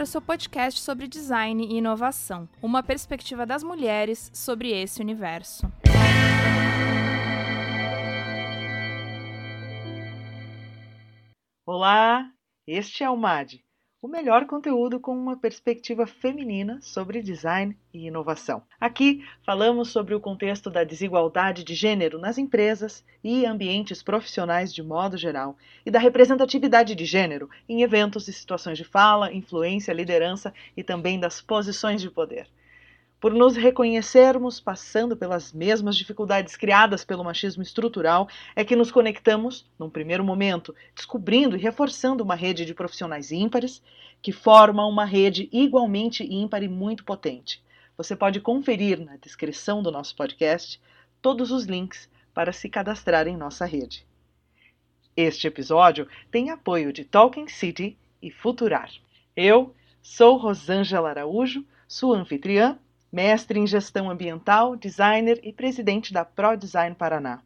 ar o seu podcast sobre design e inovação, uma perspectiva das mulheres sobre esse universo. Olá, este é o MAD, o melhor conteúdo com uma perspectiva feminina sobre design e inovação. Aqui falamos sobre o contexto da desigualdade de gênero nas empresas e ambientes profissionais de modo geral e da representatividade de gênero em eventos e situações de fala, influência, liderança e também das posições de poder por nos reconhecermos passando pelas mesmas dificuldades criadas pelo machismo estrutural, é que nos conectamos, num primeiro momento, descobrindo e reforçando uma rede de profissionais ímpares, que forma uma rede igualmente ímpar e muito potente. Você pode conferir na descrição do nosso podcast todos os links para se cadastrar em nossa rede. Este episódio tem apoio de Talking City e Futurar. Eu sou Rosângela Araújo, sua anfitriã mestre em gestão ambiental, designer e presidente da ProDesign Paraná.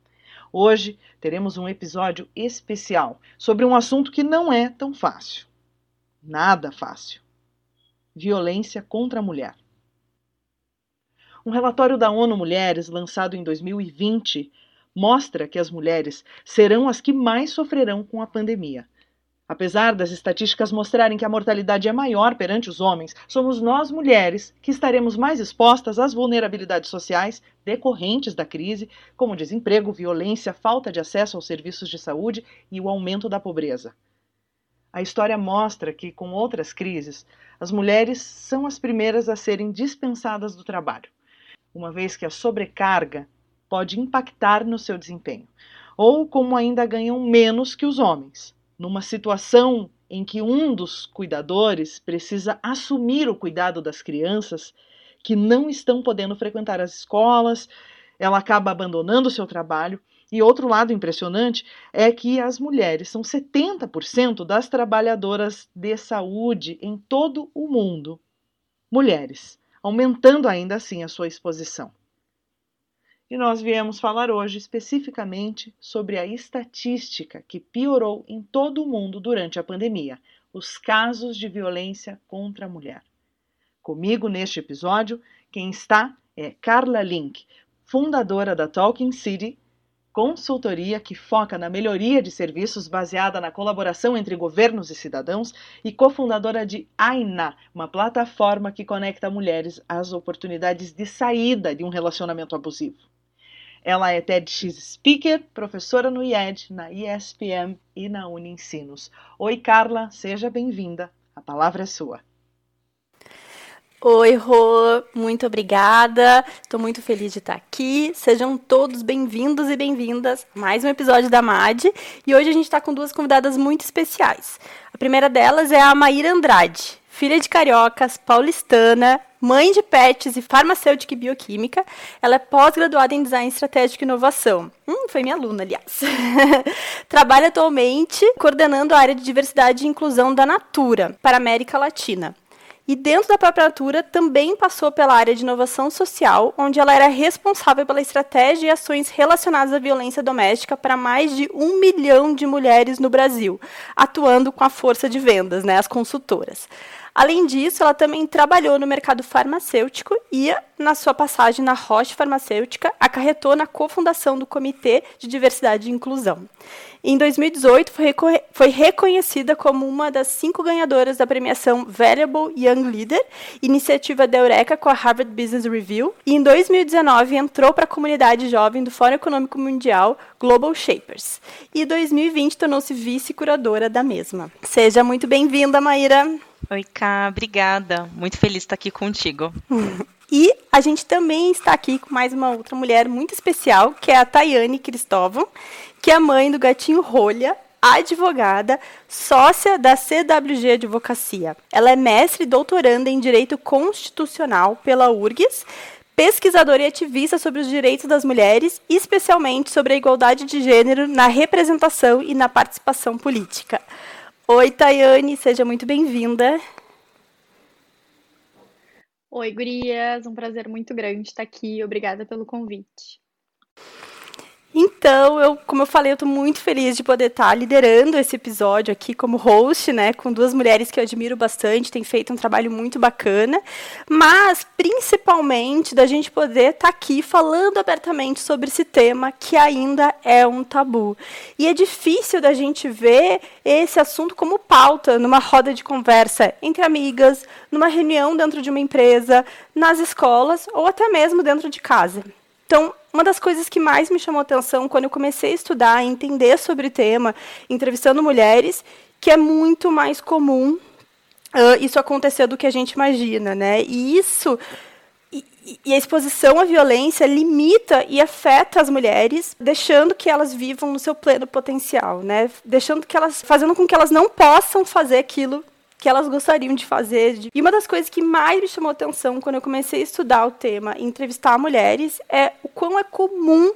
Hoje teremos um episódio especial sobre um assunto que não é tão fácil. Nada fácil. Violência contra a mulher. Um relatório da ONU Mulheres, lançado em 2020, mostra que as mulheres serão as que mais sofrerão com a pandemia. Apesar das estatísticas mostrarem que a mortalidade é maior perante os homens, somos nós mulheres que estaremos mais expostas às vulnerabilidades sociais decorrentes da crise, como desemprego, violência, falta de acesso aos serviços de saúde e o aumento da pobreza. A história mostra que, com outras crises, as mulheres são as primeiras a serem dispensadas do trabalho, uma vez que a sobrecarga pode impactar no seu desempenho, ou como ainda ganham menos que os homens numa situação em que um dos cuidadores precisa assumir o cuidado das crianças que não estão podendo frequentar as escolas, ela acaba abandonando o seu trabalho. E outro lado impressionante é que as mulheres são 70% das trabalhadoras de saúde em todo o mundo. Mulheres, aumentando ainda assim a sua exposição. E nós viemos falar hoje especificamente sobre a estatística que piorou em todo o mundo durante a pandemia: os casos de violência contra a mulher. Comigo neste episódio, quem está é Carla Link, fundadora da Talking City, consultoria que foca na melhoria de serviços baseada na colaboração entre governos e cidadãos, e cofundadora de AINA, uma plataforma que conecta mulheres às oportunidades de saída de um relacionamento abusivo. Ela é TEDx Speaker, professora no IED, na ESPM e na Uniensinos. Oi, Carla, seja bem-vinda. A palavra é sua. Oi, Rô, muito obrigada. Estou muito feliz de estar aqui. Sejam todos bem-vindos e bem-vindas a mais um episódio da MAD. E hoje a gente está com duas convidadas muito especiais. A primeira delas é a Maíra Andrade, filha de cariocas, paulistana, mãe de pets e farmacêutica e bioquímica. Ela é pós-graduada em design estratégico e inovação. Hum, foi minha aluna, aliás. Trabalha atualmente coordenando a área de diversidade e inclusão da Natura para a América Latina. E dentro da própria Natura também passou pela área de inovação social, onde ela era responsável pela estratégia e ações relacionadas à violência doméstica para mais de um milhão de mulheres no Brasil, atuando com a força de vendas, né, as consultoras. Além disso, ela também trabalhou no mercado farmacêutico e, na sua passagem na Roche Farmacêutica, acarretou na cofundação do Comitê de Diversidade e Inclusão. Em 2018, foi, foi reconhecida como uma das cinco ganhadoras da premiação Valuable Young Leader, iniciativa da Eureka com a Harvard Business Review, e em 2019 entrou para a comunidade jovem do Fórum Econômico Mundial Global Shapers. E em 2020 tornou-se vice-curadora da mesma. Seja muito bem-vinda, Maíra. Oi, Ká, obrigada. Muito feliz de estar aqui contigo. E a gente também está aqui com mais uma outra mulher muito especial, que é a Tayane Cristóvão, que é mãe do gatinho Rolha, advogada, sócia da CWG Advocacia. Ela é mestre e doutoranda em Direito Constitucional pela URGS, pesquisadora e ativista sobre os direitos das mulheres, especialmente sobre a igualdade de gênero na representação e na participação política. Oi, Tayane, seja muito bem-vinda. Oi, gurias, um prazer muito grande estar aqui. Obrigada pelo convite. Então, eu, como eu falei, eu estou muito feliz de poder estar liderando esse episódio aqui como host, né, com duas mulheres que eu admiro bastante, têm feito um trabalho muito bacana, mas principalmente da gente poder estar aqui falando abertamente sobre esse tema que ainda é um tabu. E é difícil da gente ver esse assunto como pauta numa roda de conversa entre amigas, numa reunião dentro de uma empresa, nas escolas ou até mesmo dentro de casa. Então, uma das coisas que mais me chamou atenção quando eu comecei a estudar, a entender sobre o tema, entrevistando mulheres, que é muito mais comum uh, isso acontecer do que a gente imagina, né? E isso e a exposição à violência limita e afeta as mulheres, deixando que elas vivam no seu pleno potencial, né? Deixando que elas, fazendo com que elas não possam fazer aquilo que elas gostariam de fazer. E uma das coisas que mais me chamou atenção quando eu comecei a estudar o tema e entrevistar mulheres é o quão é comum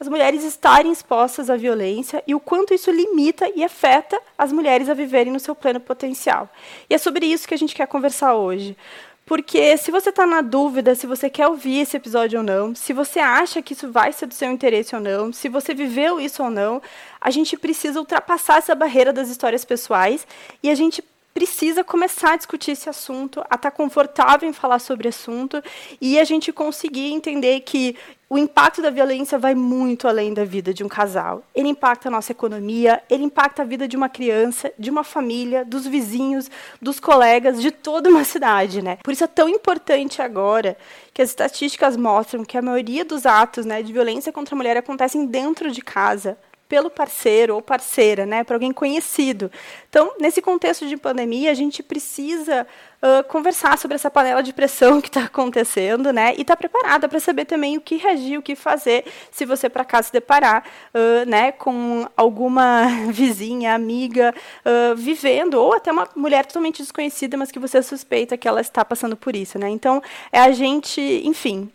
as mulheres estarem expostas à violência e o quanto isso limita e afeta as mulheres a viverem no seu pleno potencial. E é sobre isso que a gente quer conversar hoje. Porque se você está na dúvida se você quer ouvir esse episódio ou não, se você acha que isso vai ser do seu interesse ou não, se você viveu isso ou não, a gente precisa ultrapassar essa barreira das histórias pessoais e a gente precisa começar a discutir esse assunto, a estar tá confortável em falar sobre o assunto e a gente conseguir entender que o impacto da violência vai muito além da vida de um casal. Ele impacta a nossa economia, ele impacta a vida de uma criança, de uma família, dos vizinhos, dos colegas, de toda uma cidade, né? Por isso é tão importante agora que as estatísticas mostram que a maioria dos atos, né, de violência contra a mulher acontecem dentro de casa, pelo parceiro ou parceira, né, para alguém conhecido. Então, nesse contexto de pandemia, a gente precisa uh, conversar sobre essa panela de pressão que está acontecendo, né, e estar tá preparada para saber também o que reagir, o que fazer, se você para se deparar, uh, né, com alguma vizinha, amiga, uh, vivendo, ou até uma mulher totalmente desconhecida, mas que você suspeita que ela está passando por isso, né. Então, é a gente, enfim,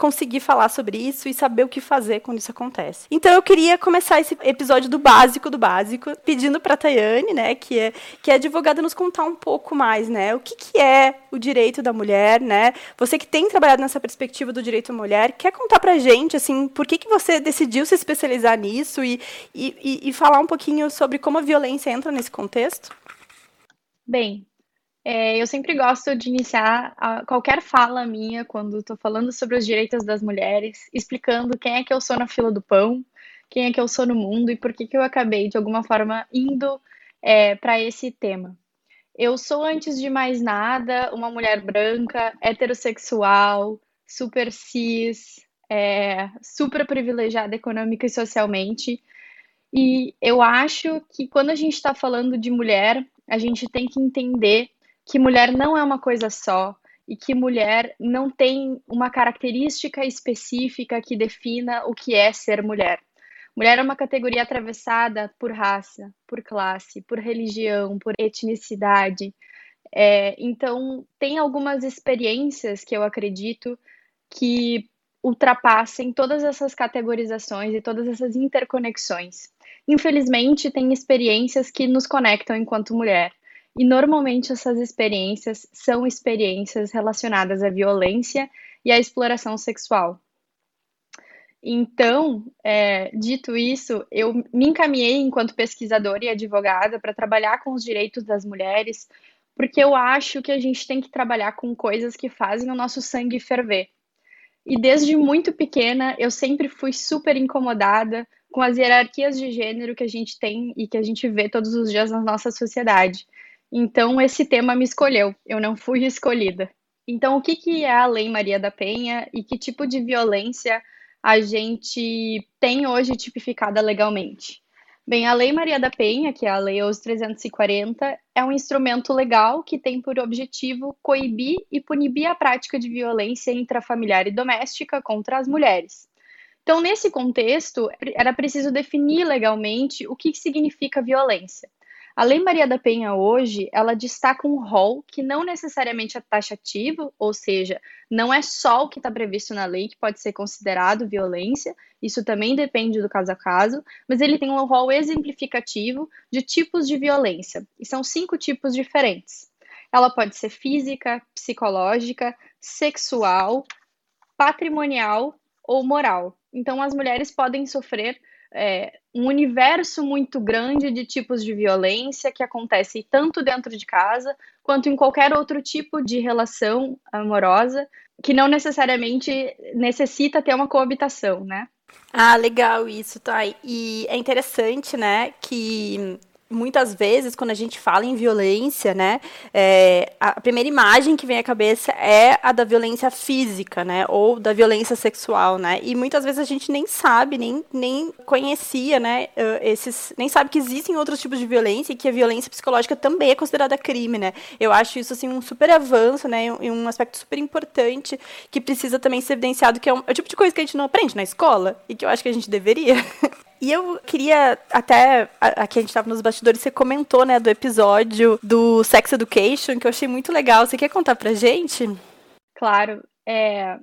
conseguir falar sobre isso e saber o que fazer quando isso acontece. Então eu queria começar esse episódio do básico do básico, pedindo para Tayane, né, que é que é advogada nos contar um pouco mais, né, o que que é o direito da mulher, né? Você que tem trabalhado nessa perspectiva do direito à mulher, quer contar pra gente assim, por que que você decidiu se especializar nisso e, e, e falar um pouquinho sobre como a violência entra nesse contexto? Bem, é, eu sempre gosto de iniciar a, qualquer fala minha quando estou falando sobre os direitos das mulheres, explicando quem é que eu sou na fila do pão, quem é que eu sou no mundo e por que, que eu acabei, de alguma forma, indo é, para esse tema. Eu sou, antes de mais nada, uma mulher branca, heterossexual, super cis, é, super privilegiada econômica e socialmente. E eu acho que quando a gente está falando de mulher, a gente tem que entender que mulher não é uma coisa só e que mulher não tem uma característica específica que defina o que é ser mulher. Mulher é uma categoria atravessada por raça, por classe, por religião, por etnicidade. É, então, tem algumas experiências que eu acredito que ultrapassem todas essas categorizações e todas essas interconexões. Infelizmente, tem experiências que nos conectam enquanto mulher. E normalmente essas experiências são experiências relacionadas à violência e à exploração sexual. Então, é, dito isso, eu me encaminhei enquanto pesquisadora e advogada para trabalhar com os direitos das mulheres, porque eu acho que a gente tem que trabalhar com coisas que fazem o nosso sangue ferver. E desde muito pequena, eu sempre fui super incomodada com as hierarquias de gênero que a gente tem e que a gente vê todos os dias na nossa sociedade. Então, esse tema me escolheu, eu não fui escolhida. Então, o que, que é a Lei Maria da Penha e que tipo de violência a gente tem hoje tipificada legalmente? Bem, a Lei Maria da Penha, que é a Lei OS 340, é um instrumento legal que tem por objetivo coibir e punir a prática de violência intrafamiliar e doméstica contra as mulheres. Então, nesse contexto, era preciso definir legalmente o que significa violência. A Lei Maria da Penha hoje, ela destaca um rol que não necessariamente é taxativo, ou seja, não é só o que está previsto na lei que pode ser considerado violência, isso também depende do caso a caso, mas ele tem um rol exemplificativo de tipos de violência, e são cinco tipos diferentes. Ela pode ser física, psicológica, sexual, patrimonial ou moral. Então, as mulheres podem sofrer é, um universo muito grande de tipos de violência que acontece tanto dentro de casa quanto em qualquer outro tipo de relação amorosa que não necessariamente necessita ter uma coabitação, né? Ah, legal isso, tá? E é interessante, né, que muitas vezes, quando a gente fala em violência, né, é, a primeira imagem que vem à cabeça é a da violência física, né, ou da violência sexual, né, e muitas vezes a gente nem sabe, nem, nem conhecia, né, esses, nem sabe que existem outros tipos de violência e que a violência psicológica também é considerada crime, né. Eu acho isso, assim, um super avanço, né, e um aspecto super importante que precisa também ser evidenciado, que é, um, é o tipo de coisa que a gente não aprende na escola e que eu acho que a gente deveria. E eu queria até aqui a gente estava nos bastidores, você comentou, né, do episódio do Sex Education, que eu achei muito legal. Você quer contar pra gente? Claro. É,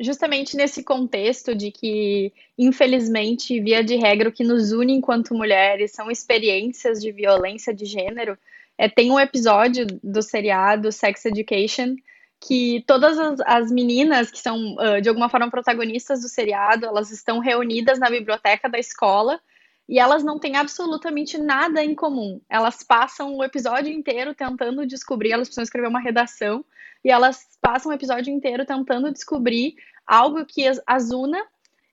justamente nesse contexto de que, infelizmente, via de regra, o que nos une enquanto mulheres são experiências de violência de gênero. É, tem um episódio do seriado Sex Education que todas as, as meninas que são, uh, de alguma forma, protagonistas do seriado, elas estão reunidas na biblioteca da escola e elas não têm absolutamente nada em comum. Elas passam o episódio inteiro tentando descobrir, elas precisam escrever uma redação, e elas passam o episódio inteiro tentando descobrir algo que as una,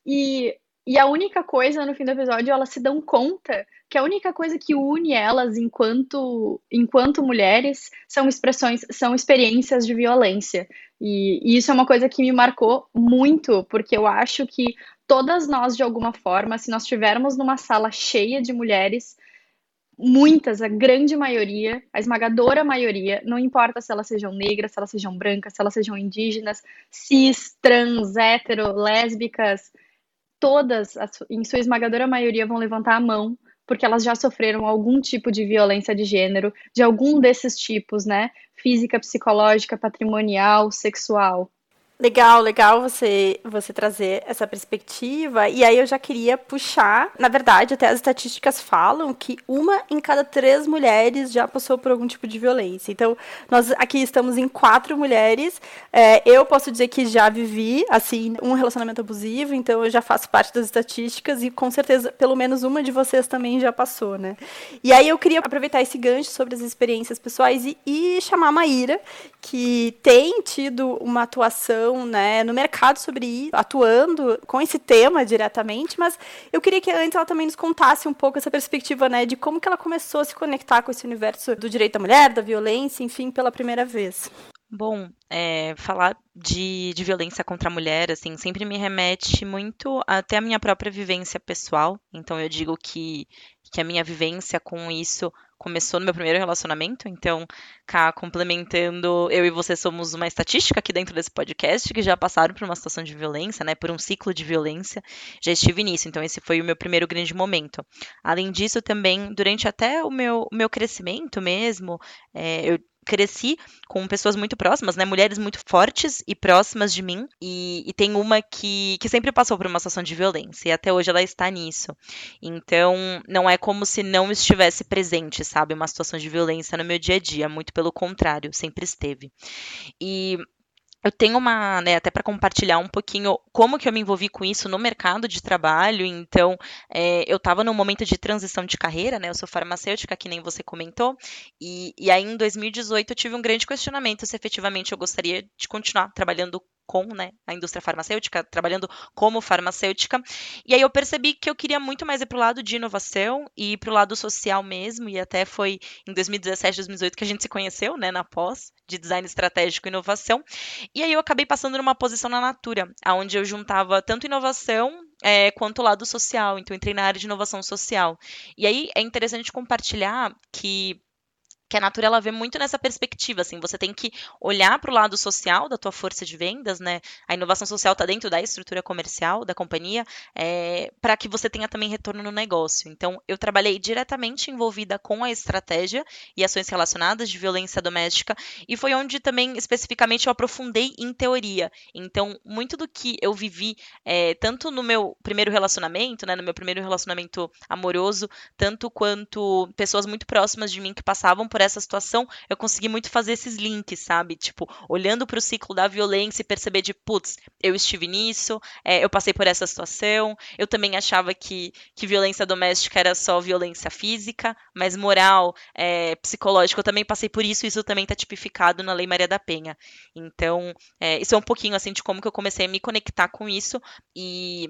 e, e a única coisa no fim do episódio, elas se dão conta que a única coisa que une elas enquanto, enquanto mulheres são expressões, são experiências de violência. E, e, isso é uma coisa que me marcou muito, porque eu acho que todas nós, de alguma forma, se nós estivermos numa sala cheia de mulheres, muitas, a grande maioria, a esmagadora maioria, não importa se elas sejam negras, se elas sejam brancas, se elas sejam indígenas, cis, trans, hétero, lésbicas, todas, em sua esmagadora maioria, vão levantar a mão porque elas já sofreram algum tipo de violência de gênero, de algum desses tipos, né? Física, psicológica, patrimonial, sexual. Legal, legal você, você trazer essa perspectiva. E aí eu já queria puxar, na verdade, até as estatísticas falam que uma em cada três mulheres já passou por algum tipo de violência. Então, nós aqui estamos em quatro mulheres. É, eu posso dizer que já vivi, assim, um relacionamento abusivo, então eu já faço parte das estatísticas e com certeza pelo menos uma de vocês também já passou, né? E aí eu queria aproveitar esse gancho sobre as experiências pessoais e, e chamar a Maíra, que tem tido uma atuação né, no mercado sobre isso, atuando com esse tema diretamente, mas eu queria que antes ela também nos contasse um pouco essa perspectiva, né, de como que ela começou a se conectar com esse universo do direito da mulher, da violência, enfim, pela primeira vez. Bom, é, falar de, de violência contra a mulher, assim, sempre me remete muito até a minha própria vivência pessoal. Então, eu digo que, que a minha vivência com isso começou no meu primeiro relacionamento, então, cá, complementando, eu e você somos uma estatística aqui dentro desse podcast que já passaram por uma situação de violência, né, por um ciclo de violência, já estive nisso, então esse foi o meu primeiro grande momento. Além disso, também, durante até o meu, meu crescimento mesmo, é, eu cresci com pessoas muito próximas, né? Mulheres muito fortes e próximas de mim. E, e, tem uma que, que sempre passou por uma situação de violência. E até hoje ela está nisso. Então, não é como se não estivesse presente, sabe? Uma situação de violência no meu dia a dia. Muito pelo contrário, sempre esteve. E eu tenho uma, né, até para compartilhar um pouquinho como que eu me envolvi com isso no mercado de trabalho. Então, é, eu estava num momento de transição de carreira, né? Eu sou farmacêutica, que nem você comentou. E, e aí, em 2018, eu tive um grande questionamento se efetivamente eu gostaria de continuar trabalhando com né, a indústria farmacêutica, trabalhando como farmacêutica. E aí eu percebi que eu queria muito mais ir para o lado de inovação e para o lado social mesmo. E até foi em 2017, 2018 que a gente se conheceu, né, na pós de design estratégico e inovação. E aí eu acabei passando numa posição na Natura, onde eu juntava tanto inovação é, quanto o lado social. Então, entrei na área de inovação social. E aí é interessante compartilhar que que a Natura ela vê muito nessa perspectiva, assim, você tem que olhar para o lado social da tua força de vendas, né? A inovação social está dentro da estrutura comercial da companhia, é, para que você tenha também retorno no negócio. Então, eu trabalhei diretamente envolvida com a estratégia e ações relacionadas de violência doméstica, e foi onde também especificamente eu aprofundei em teoria. Então, muito do que eu vivi, é, tanto no meu primeiro relacionamento, né, no meu primeiro relacionamento amoroso, tanto quanto pessoas muito próximas de mim que passavam por por essa situação, eu consegui muito fazer esses links, sabe? Tipo, olhando para o ciclo da violência e perceber de, putz, eu estive nisso, é, eu passei por essa situação, eu também achava que, que violência doméstica era só violência física, mas moral, é, psicológica, eu também passei por isso, isso também está tipificado na Lei Maria da Penha. Então, é, isso é um pouquinho, assim, de como que eu comecei a me conectar com isso e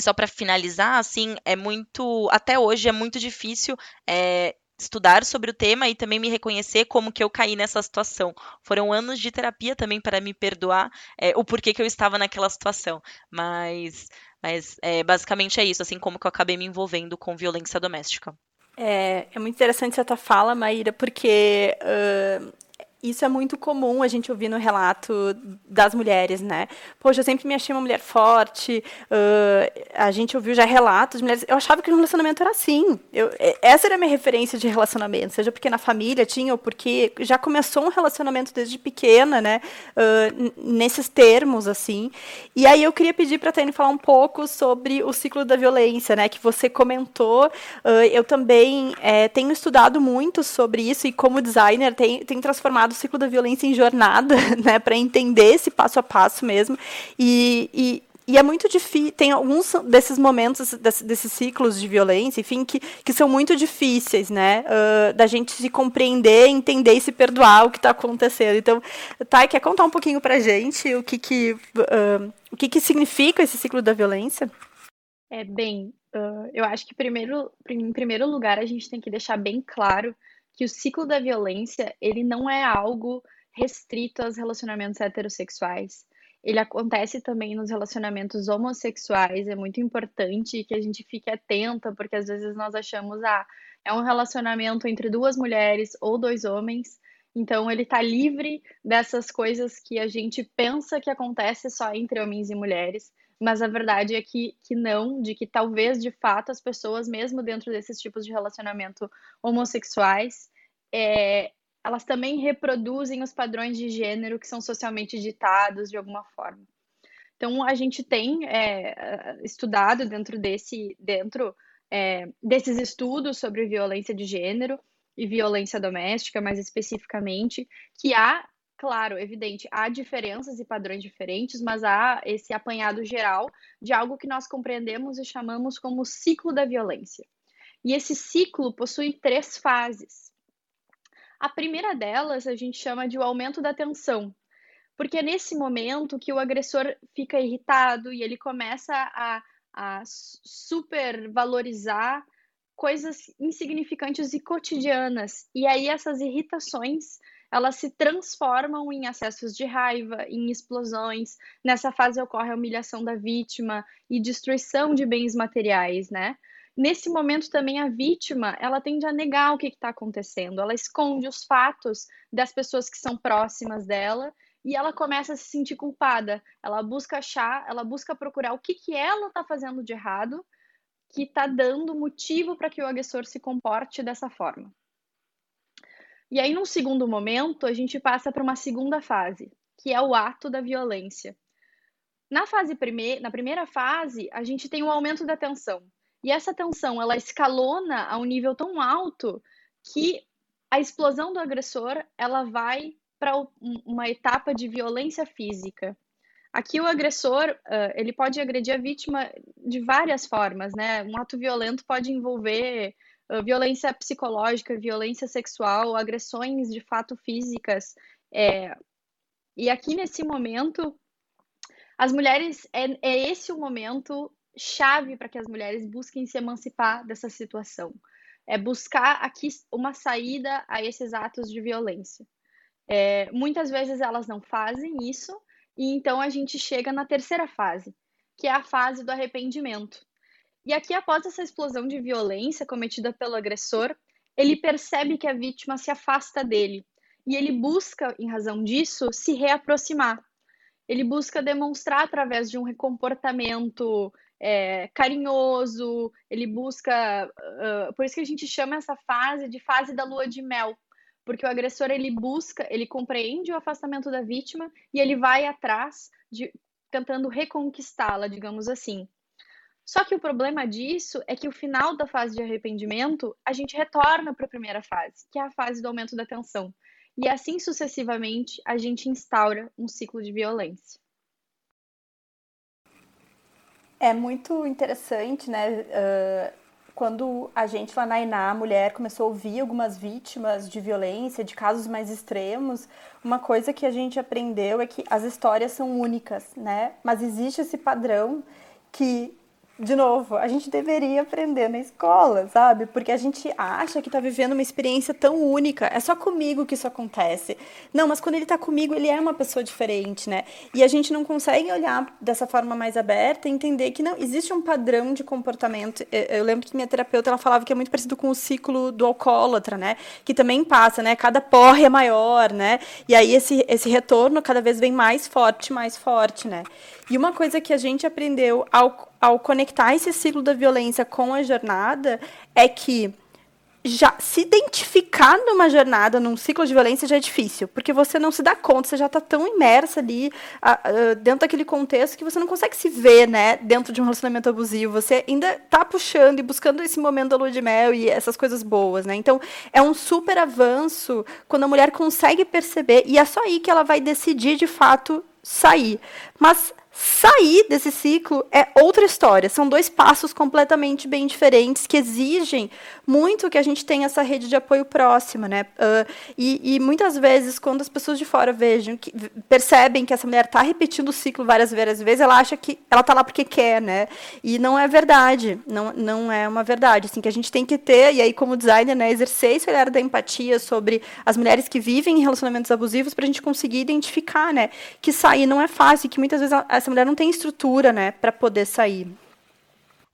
só para finalizar, assim, é muito. Até hoje é muito difícil é, estudar sobre o tema e também me reconhecer como que eu caí nessa situação. Foram anos de terapia também para me perdoar é, o porquê que eu estava naquela situação. Mas, mas é, basicamente é isso, assim como que eu acabei me envolvendo com violência doméstica. É, é muito interessante essa tua fala, Maíra, porque isso é muito comum a gente ouvir no relato das mulheres, né? Poxa, eu sempre me achei uma mulher forte. Uh, a gente ouviu já relatos de mulheres. Eu achava que o relacionamento era assim. Eu, essa era a minha referência de relacionamento, seja porque na família tinha ou porque já começou um relacionamento desde pequena, né? Uh, nesses termos, assim. E aí eu queria pedir para a Tânia falar um pouco sobre o ciclo da violência, né? Que você comentou. Uh, eu também é, tenho estudado muito sobre isso e como designer tenho, tenho transformado o ciclo da violência em jornada, né, para entender esse passo a passo mesmo. E, e, e é muito difícil, tem alguns desses momentos, desse, desses ciclos de violência, enfim, que, que são muito difíceis, né, uh, da gente se compreender, entender e se perdoar o que está acontecendo. Então, Thay, quer contar um pouquinho para gente o que que, uh, o que que significa esse ciclo da violência? É, bem, uh, eu acho que primeiro, em primeiro lugar a gente tem que deixar bem claro que o ciclo da violência, ele não é algo restrito aos relacionamentos heterossexuais. Ele acontece também nos relacionamentos homossexuais, é muito importante que a gente fique atenta, porque às vezes nós achamos, ah, é um relacionamento entre duas mulheres ou dois homens, então ele está livre dessas coisas que a gente pensa que acontece só entre homens e mulheres mas a verdade é que, que não, de que talvez de fato as pessoas, mesmo dentro desses tipos de relacionamento homossexuais, é, elas também reproduzem os padrões de gênero que são socialmente ditados de alguma forma. Então a gente tem é, estudado dentro desse dentro é, desses estudos sobre violência de gênero e violência doméstica, mais especificamente, que há claro, evidente, há diferenças e padrões diferentes, mas há esse apanhado geral de algo que nós compreendemos e chamamos como ciclo da violência. E esse ciclo possui três fases. A primeira delas a gente chama de o aumento da tensão, porque é nesse momento que o agressor fica irritado e ele começa a, a supervalorizar coisas insignificantes e cotidianas. E aí essas irritações elas se transformam em acessos de raiva, em explosões. Nessa fase ocorre a humilhação da vítima e destruição de bens materiais, né? Nesse momento também a vítima, ela tende a negar o que está acontecendo, ela esconde os fatos das pessoas que são próximas dela e ela começa a se sentir culpada. Ela busca achar, ela busca procurar o que, que ela está fazendo de errado que está dando motivo para que o agressor se comporte dessa forma. E aí, num segundo momento, a gente passa para uma segunda fase, que é o ato da violência. Na fase prime na primeira fase, a gente tem o um aumento da tensão. E essa tensão, ela escalona a um nível tão alto que a explosão do agressor, ela vai para uma etapa de violência física. Aqui o agressor, ele pode agredir a vítima de várias formas, né? Um ato violento pode envolver violência psicológica, violência sexual, agressões de fato físicas. É, e aqui nesse momento, as mulheres, é, é esse o momento chave para que as mulheres busquem se emancipar dessa situação. É buscar aqui uma saída a esses atos de violência. É, muitas vezes elas não fazem isso, e então a gente chega na terceira fase, que é a fase do arrependimento. E aqui, após essa explosão de violência cometida pelo agressor, ele percebe que a vítima se afasta dele e ele busca, em razão disso, se reaproximar. Ele busca demonstrar através de um comportamento é, carinhoso, ele busca. Uh, por isso que a gente chama essa fase de fase da lua de mel, porque o agressor ele busca, ele compreende o afastamento da vítima e ele vai atrás de tentando reconquistá-la, digamos assim. Só que o problema disso é que o final da fase de arrependimento, a gente retorna para a primeira fase, que é a fase do aumento da tensão. E assim sucessivamente, a gente instaura um ciclo de violência. É muito interessante, né? Uh, quando a gente lá na INA, a mulher, começou a ouvir algumas vítimas de violência, de casos mais extremos, uma coisa que a gente aprendeu é que as histórias são únicas, né? Mas existe esse padrão que de novo, a gente deveria aprender na escola, sabe? Porque a gente acha que está vivendo uma experiência tão única. É só comigo que isso acontece. Não, mas quando ele está comigo, ele é uma pessoa diferente, né? E a gente não consegue olhar dessa forma mais aberta e entender que não existe um padrão de comportamento. Eu lembro que minha terapeuta ela falava que é muito parecido com o ciclo do alcoólatra, né? Que também passa, né? Cada porre é maior, né? E aí esse, esse retorno cada vez vem mais forte, mais forte, né? E uma coisa que a gente aprendeu ao, ao conectar esse ciclo da violência com a jornada é que já se identificar numa jornada, num ciclo de violência já é difícil, porque você não se dá conta, você já está tão imersa ali dentro daquele contexto que você não consegue se ver, né, dentro de um relacionamento abusivo. Você ainda está puxando e buscando esse momento da lua de mel e essas coisas boas, né? Então é um super avanço quando a mulher consegue perceber e é só aí que ela vai decidir de fato sair. Mas Sair desse ciclo é outra história. São dois passos completamente bem diferentes que exigem muito que a gente tenha essa rede de apoio próxima, né? Uh, e, e, muitas vezes, quando as pessoas de fora vejam, que, percebem que essa mulher está repetindo o ciclo várias, várias vezes, ela acha que ela está lá porque quer, né? E não é verdade. Não, não é uma verdade. Assim, que a gente tem que ter, e aí, como designer, né, exercer esse olhar da empatia sobre as mulheres que vivem em relacionamentos abusivos para a gente conseguir identificar, né? Que sair não é fácil, que muitas vezes essa mulher não tem estrutura, né, para poder sair.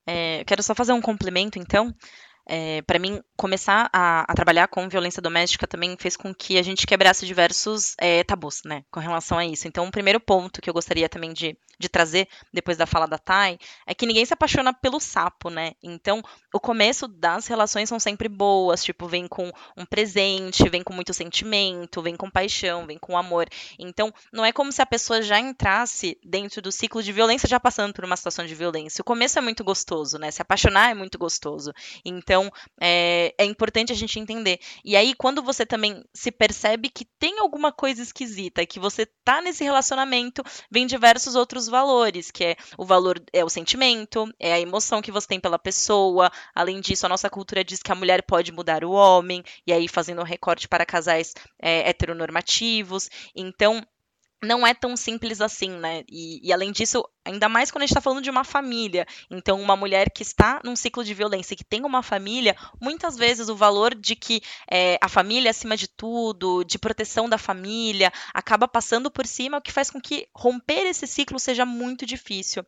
É, quero só fazer um complemento, então. É, para mim, começar a, a, trabalhar com violência doméstica também fez com que a gente quebrasse diversos é, tabus, né, com relação a isso. Então, o primeiro ponto que eu gostaria também de, de trazer, depois da fala da Thay, é que ninguém se apaixona pelo sapo, né? Então, o começo das relações são sempre boas, tipo, vem com um presente, vem com muito sentimento, vem com paixão, vem com amor. Então, não é como se a pessoa já entrasse dentro do ciclo de violência já passando por uma situação de violência. O começo é muito gostoso, né? Se apaixonar é muito gostoso. Então, então, é, é importante a gente entender. E aí, quando você também se percebe que tem alguma coisa esquisita, que você tá nesse relacionamento, vem diversos outros valores, que é o valor, é o sentimento, é a emoção que você tem pela pessoa. Além disso, a nossa cultura diz que a mulher pode mudar o homem, e aí fazendo um recorte para casais é, heteronormativos. Então, não é tão simples assim, né? E, e, além disso, ainda mais quando a gente está falando de uma família. Então, uma mulher que está num ciclo de violência que tem uma família, muitas vezes o valor de que é, a família acima de tudo, de proteção da família, acaba passando por cima, o que faz com que romper esse ciclo seja muito difícil.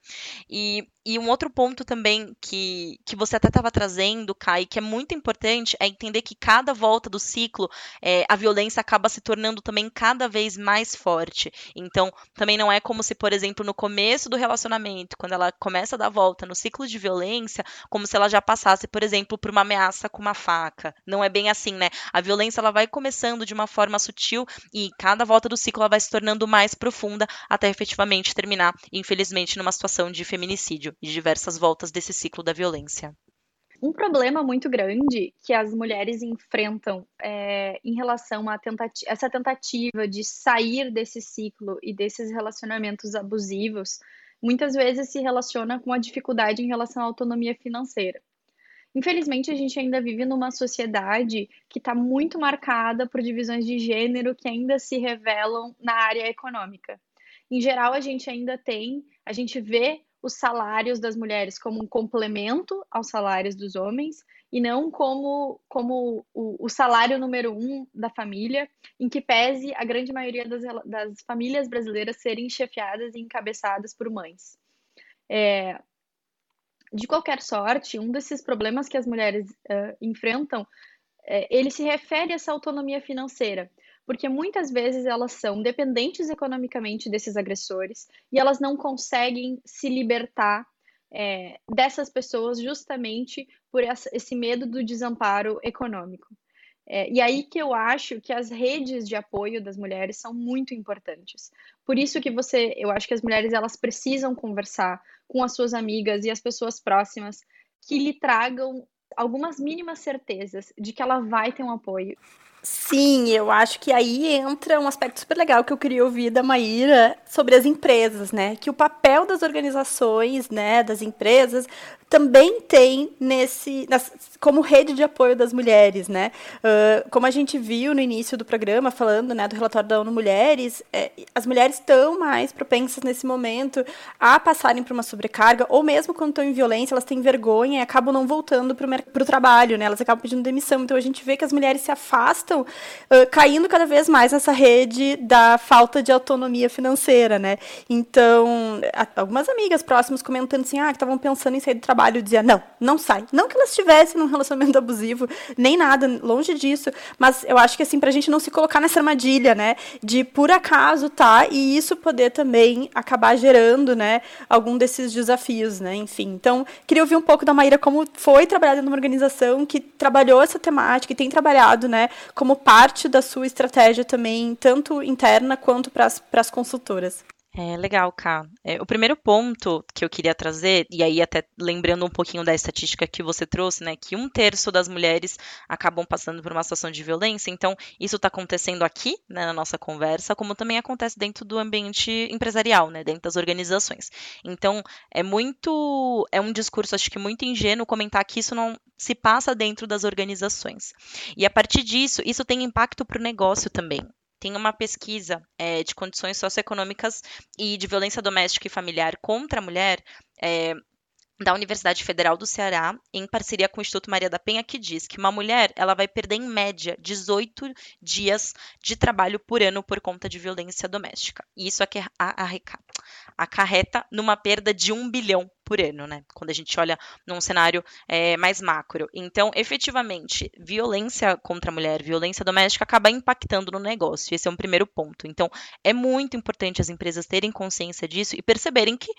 E, e um outro ponto também que, que você até estava trazendo, Kai, que é muito importante, é entender que cada volta do ciclo, é, a violência acaba se tornando também cada vez mais forte. Então, também não é como se, por exemplo, no começo do relacionamento, quando ela começa a dar volta no ciclo de violência, como se ela já passasse, por exemplo, por uma ameaça com uma faca. Não é bem assim, né? A violência ela vai começando de uma forma sutil e cada volta do ciclo ela vai se tornando mais profunda até efetivamente terminar, infelizmente, numa situação de feminicídio e diversas voltas desse ciclo da violência. Um problema muito grande que as mulheres enfrentam é, em relação a tentati essa tentativa de sair desse ciclo e desses relacionamentos abusivos, muitas vezes se relaciona com a dificuldade em relação à autonomia financeira. Infelizmente, a gente ainda vive numa sociedade que está muito marcada por divisões de gênero que ainda se revelam na área econômica. Em geral, a gente ainda tem, a gente vê os salários das mulheres como um complemento aos salários dos homens e não como, como o, o salário número um da família, em que pese a grande maioria das, das famílias brasileiras serem chefiadas e encabeçadas por mães. É, de qualquer sorte, um desses problemas que as mulheres uh, enfrentam, é, ele se refere a essa autonomia financeira, porque muitas vezes elas são dependentes economicamente desses agressores e elas não conseguem se libertar é, dessas pessoas justamente por essa, esse medo do desamparo econômico. É, e aí que eu acho que as redes de apoio das mulheres são muito importantes. Por isso que você, eu acho que as mulheres elas precisam conversar com as suas amigas e as pessoas próximas que lhe tragam algumas mínimas certezas de que ela vai ter um apoio Sim, eu acho que aí entra um aspecto super legal que eu queria ouvir da Maíra sobre as empresas, né? Que o papel das organizações, né, das empresas, também tem nesse nas, como rede de apoio das mulheres, né? Uh, como a gente viu no início do programa, falando né, do relatório da ONU Mulheres, é, as mulheres estão mais propensas nesse momento a passarem por uma sobrecarga, ou mesmo quando estão em violência, elas têm vergonha e acabam não voltando para o trabalho, né? Elas acabam pedindo demissão. Então a gente vê que as mulheres se afastam, uh, caindo cada vez mais nessa rede da falta de autonomia financeira, né? Então, algumas amigas próximas comentando assim, ah, que estavam pensando em sair do trabalho dizia, não, não sai. Não que elas estivessem num relacionamento abusivo, nem nada, longe disso, mas eu acho que assim, pra gente não se colocar nessa armadilha, né, de por acaso tá, e isso poder também acabar gerando, né, algum desses desafios, né, enfim. Então, queria ouvir um pouco da Maíra como foi trabalhar numa organização que trabalhou essa temática e tem trabalhado, né, como parte da sua estratégia também, tanto interna quanto para as consultoras. É, legal, Ká. É, o primeiro ponto que eu queria trazer, e aí até lembrando um pouquinho da estatística que você trouxe, né, que um terço das mulheres acabam passando por uma situação de violência, então isso está acontecendo aqui, né, na nossa conversa, como também acontece dentro do ambiente empresarial, né, dentro das organizações. Então, é muito, é um discurso, acho que muito ingênuo comentar que isso não se passa dentro das organizações. E a partir disso, isso tem impacto para o negócio também tem uma pesquisa é, de condições socioeconômicas e de violência doméstica e familiar contra a mulher. É, da Universidade Federal do Ceará, em parceria com o Instituto Maria da Penha, que diz que uma mulher ela vai perder em média 18 dias de trabalho por ano por conta de violência doméstica. E isso acarreta numa perda de um bilhão por ano, né? Quando a gente olha num cenário é, mais macro. Então, efetivamente, violência contra a mulher, violência doméstica acaba impactando no negócio. Esse é um primeiro ponto. Então, é muito importante as empresas terem consciência disso e perceberem que,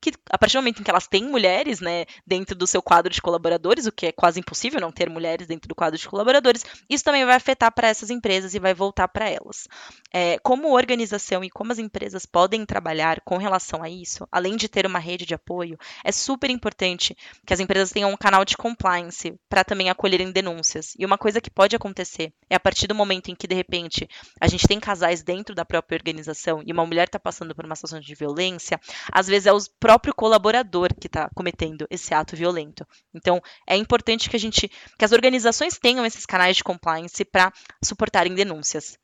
que a partir do momento em que elas têm mulheres, né, dentro do seu quadro de colaboradores, o que é quase impossível não ter mulheres dentro do quadro de colaboradores, isso também vai afetar para essas empresas e vai voltar para elas. É, como organização e como as empresas podem trabalhar com relação a isso, além de ter uma rede de apoio, é super importante que as empresas tenham um canal de compliance para também acolherem denúncias. E uma coisa que pode acontecer é a partir do momento em que, de repente, a gente tem casais dentro da própria organização e uma mulher está passando por uma situação de violência, às vezes é o próprio colaborador que está cometendo esse ato violento. Então, é importante que a gente, que as organizações tenham esses canais de compliance para suportarem denúncias.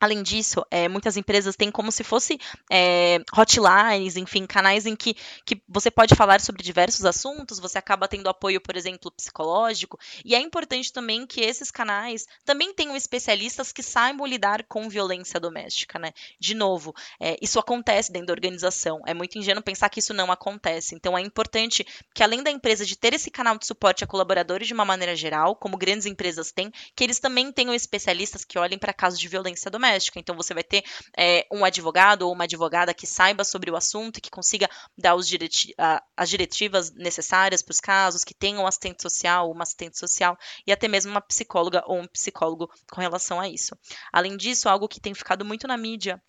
Além disso, é, muitas empresas têm como se fosse é, hotlines, enfim, canais em que, que você pode falar sobre diversos assuntos, você acaba tendo apoio, por exemplo, psicológico, e é importante também que esses canais também tenham especialistas que saibam lidar com violência doméstica, né? De novo, é, isso acontece dentro da organização, é muito ingênuo pensar que isso não acontece, então é importante que além da empresa de ter esse canal de suporte a colaboradores de uma maneira geral, como grandes empresas têm, que eles também tenham especialistas que olhem para casos de violência doméstica, doméstica. Então, você vai ter é, um advogado ou uma advogada que saiba sobre o assunto e que consiga dar direti as diretivas necessárias para os casos, que tenham um assistente social, uma assistente social e até mesmo uma psicóloga ou um psicólogo com relação a isso. Além disso, algo que tem ficado muito na mídia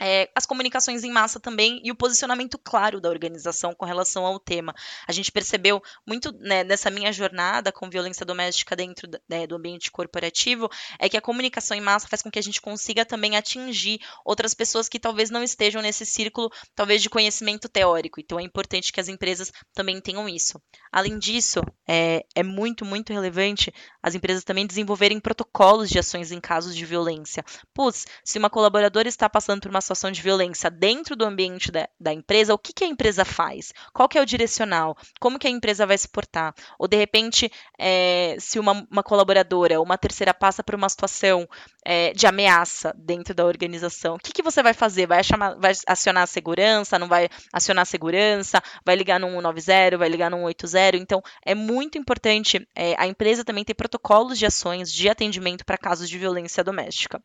é, as comunicações em massa também e o posicionamento claro da organização com relação ao tema. A gente percebeu muito né, nessa minha jornada com violência doméstica dentro né, do ambiente corporativo, é que a comunicação em massa faz com que a gente consiga também atingir outras pessoas que talvez não estejam nesse círculo, talvez de conhecimento teórico. Então é importante que as empresas também tenham isso. Além disso, é, é muito, muito relevante as empresas também desenvolverem protocolos de ações em casos de violência. Putz, se uma colaboradora está passando por uma situação de violência dentro do ambiente da, da empresa, o que, que, a empresa faz? Qual que é o direcional? Como que a empresa vai se portar? Ou, de repente, é, se uma, uma, colaboradora ou uma terceira passa por uma situação é, de ameaça dentro da organização, o que, que você vai fazer? Vai, chamar, vai acionar a segurança? Não vai acionar a segurança? Vai ligar no 190? Vai ligar no 180? Então, é muito importante é, a empresa também ter protocolos de ações de atendimento para casos de violência doméstica.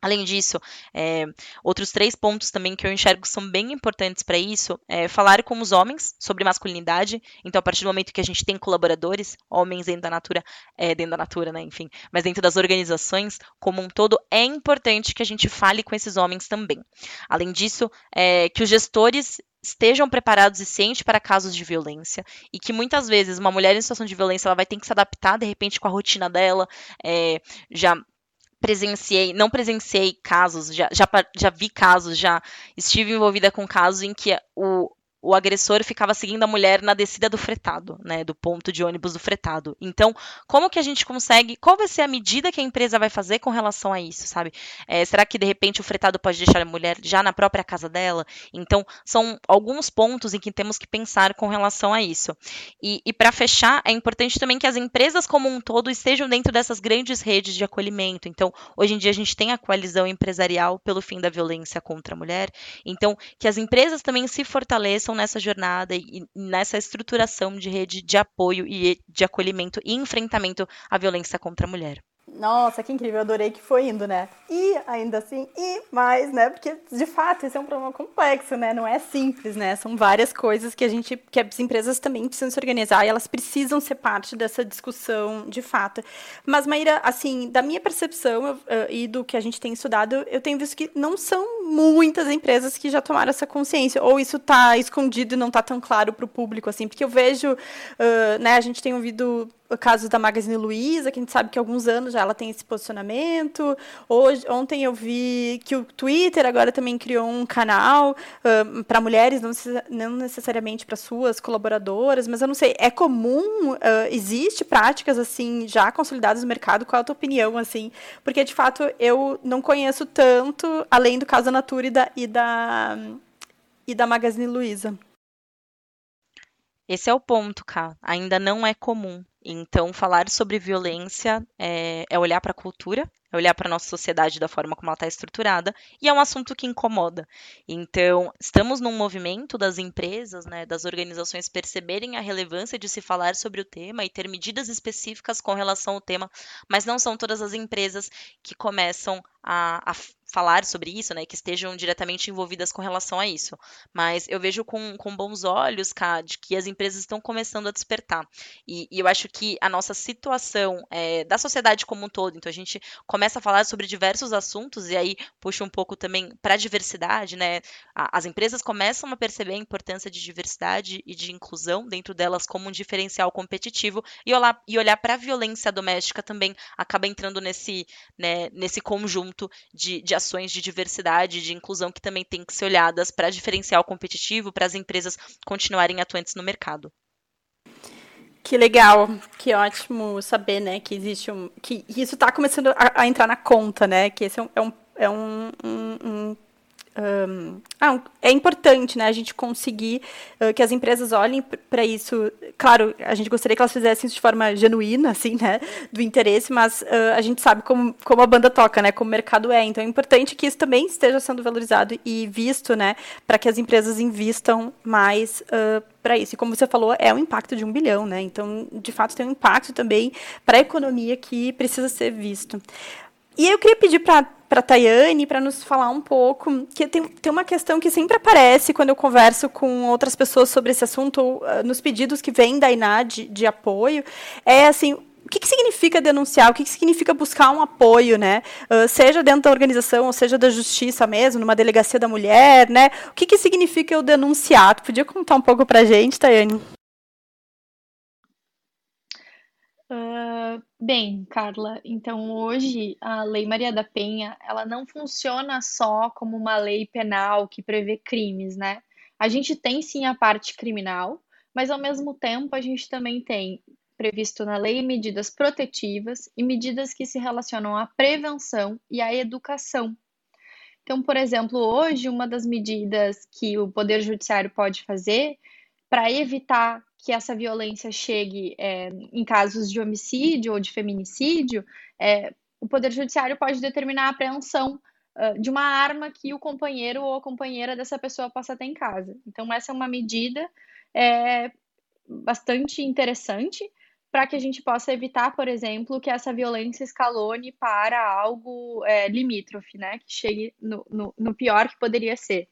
Além disso, é, outros três pontos também que eu enxergo são bem importantes para isso é falar com os homens sobre masculinidade. Então, a partir do momento que a gente tem colaboradores, homens dentro da natura, é, dentro da natura, né, enfim, mas dentro das organizações como um todo, é importante que a gente fale com esses homens também. Além disso, é, que os gestores estejam preparados e cientes para casos de violência e que muitas vezes uma mulher em situação de violência ela vai ter que se adaptar de repente com a rotina dela, é, já presenciei, não presenciei casos, já, já, já vi casos, já estive envolvida com casos em que o, o agressor ficava seguindo a mulher na descida do fretado, né, do ponto de ônibus do fretado. Então, como que a gente consegue, qual vai ser a medida que a empresa vai fazer com relação a isso, sabe? É, será que de repente o fretado pode deixar a mulher já na própria casa dela? Então, são alguns pontos em que temos que pensar com relação a isso. E, e para fechar, é importante também que as empresas como um todo estejam dentro dessas grandes redes de acolhimento. Então, hoje em dia a gente tem a coalizão empresarial pelo fim da violência contra a mulher. Então, que as empresas também se fortaleçam nessa jornada e nessa estruturação de rede de apoio e de acolhimento e enfrentamento à violência contra a mulher. Nossa, que incrível, adorei que foi indo, né? E ainda assim, e mais, né? Porque de fato esse é um problema complexo, né? Não é simples, né? São várias coisas que a gente, que as empresas também precisam se organizar e elas precisam ser parte dessa discussão de fato. Mas Maíra, assim, da minha percepção uh, e do que a gente tem estudado, eu tenho visto que não são muitas empresas que já tomaram essa consciência, ou isso está escondido e não está tão claro para o público, assim, porque eu vejo, uh, né? A gente tem ouvido casos da Magazine Luiza, que a gente sabe que há alguns anos já ela tem esse posicionamento. Hoje, ontem eu vi que o Twitter agora também criou um canal para mulheres, não, não necessariamente para suas colaboradoras, mas eu não sei, é comum, uh, existe práticas assim já consolidadas no mercado? Qual é a tua opinião, assim? Porque, de fato, eu não conheço tanto, além do caso da Natura e da, e da, e da Magazine Luiza. Esse é o ponto, Cá. Ainda não é comum. Então, falar sobre violência é, é olhar para a cultura, olhar para a nossa sociedade da forma como ela está estruturada, e é um assunto que incomoda. Então, estamos num movimento das empresas, né, das organizações perceberem a relevância de se falar sobre o tema e ter medidas específicas com relação ao tema, mas não são todas as empresas que começam a, a falar sobre isso, né, que estejam diretamente envolvidas com relação a isso. Mas eu vejo com, com bons olhos, Ká, que as empresas estão começando a despertar. E, e eu acho que a nossa situação é, da sociedade como um todo, então a gente começa a falar sobre diversos assuntos, e aí puxa um pouco também para a diversidade, né? As empresas começam a perceber a importância de diversidade e de inclusão dentro delas como um diferencial competitivo, e olhar, e olhar para a violência doméstica também acaba entrando nesse, né, nesse conjunto de, de ações de diversidade, de inclusão que também tem que ser olhadas para diferencial competitivo, para as empresas continuarem atuantes no mercado. Que legal, que ótimo saber, né, que existe um, que isso está começando a, a, entrar na conta, né, que esse é um, é um, é um, um um, ah, é importante, né, a gente conseguir uh, que as empresas olhem para isso. Claro, a gente gostaria que elas fizessem isso de forma genuína, assim, né, do interesse, mas uh, a gente sabe como, como a banda toca, né, como o mercado é. Então é importante que isso também esteja sendo valorizado e visto, né, para que as empresas invistam mais uh, para isso. E como você falou, é um impacto de um bilhão, né? Então, de fato, tem um impacto também para a economia que precisa ser visto. E eu queria pedir para para a Tayane para nos falar um pouco, que tem, tem uma questão que sempre aparece quando eu converso com outras pessoas sobre esse assunto, ou, uh, nos pedidos que vêm da INAD de, de apoio, é assim, o que, que significa denunciar? O que, que significa buscar um apoio, né? Uh, seja dentro da organização, ou seja da justiça mesmo, numa delegacia da mulher, né? O que, que significa eu denunciar? Tu podia contar um pouco para a gente, Tayane? Uh, bem, Carla, então hoje a Lei Maria da Penha, ela não funciona só como uma lei penal que prevê crimes, né? A gente tem sim a parte criminal, mas ao mesmo tempo a gente também tem previsto na lei medidas protetivas e medidas que se relacionam à prevenção e à educação. Então, por exemplo, hoje uma das medidas que o Poder Judiciário pode fazer para evitar que essa violência chegue é, em casos de homicídio ou de feminicídio, é, o Poder Judiciário pode determinar a apreensão uh, de uma arma que o companheiro ou a companheira dessa pessoa possa ter em casa. Então, essa é uma medida é, bastante interessante para que a gente possa evitar, por exemplo, que essa violência escalone para algo é, limítrofe, né? Que chegue no, no, no pior que poderia ser.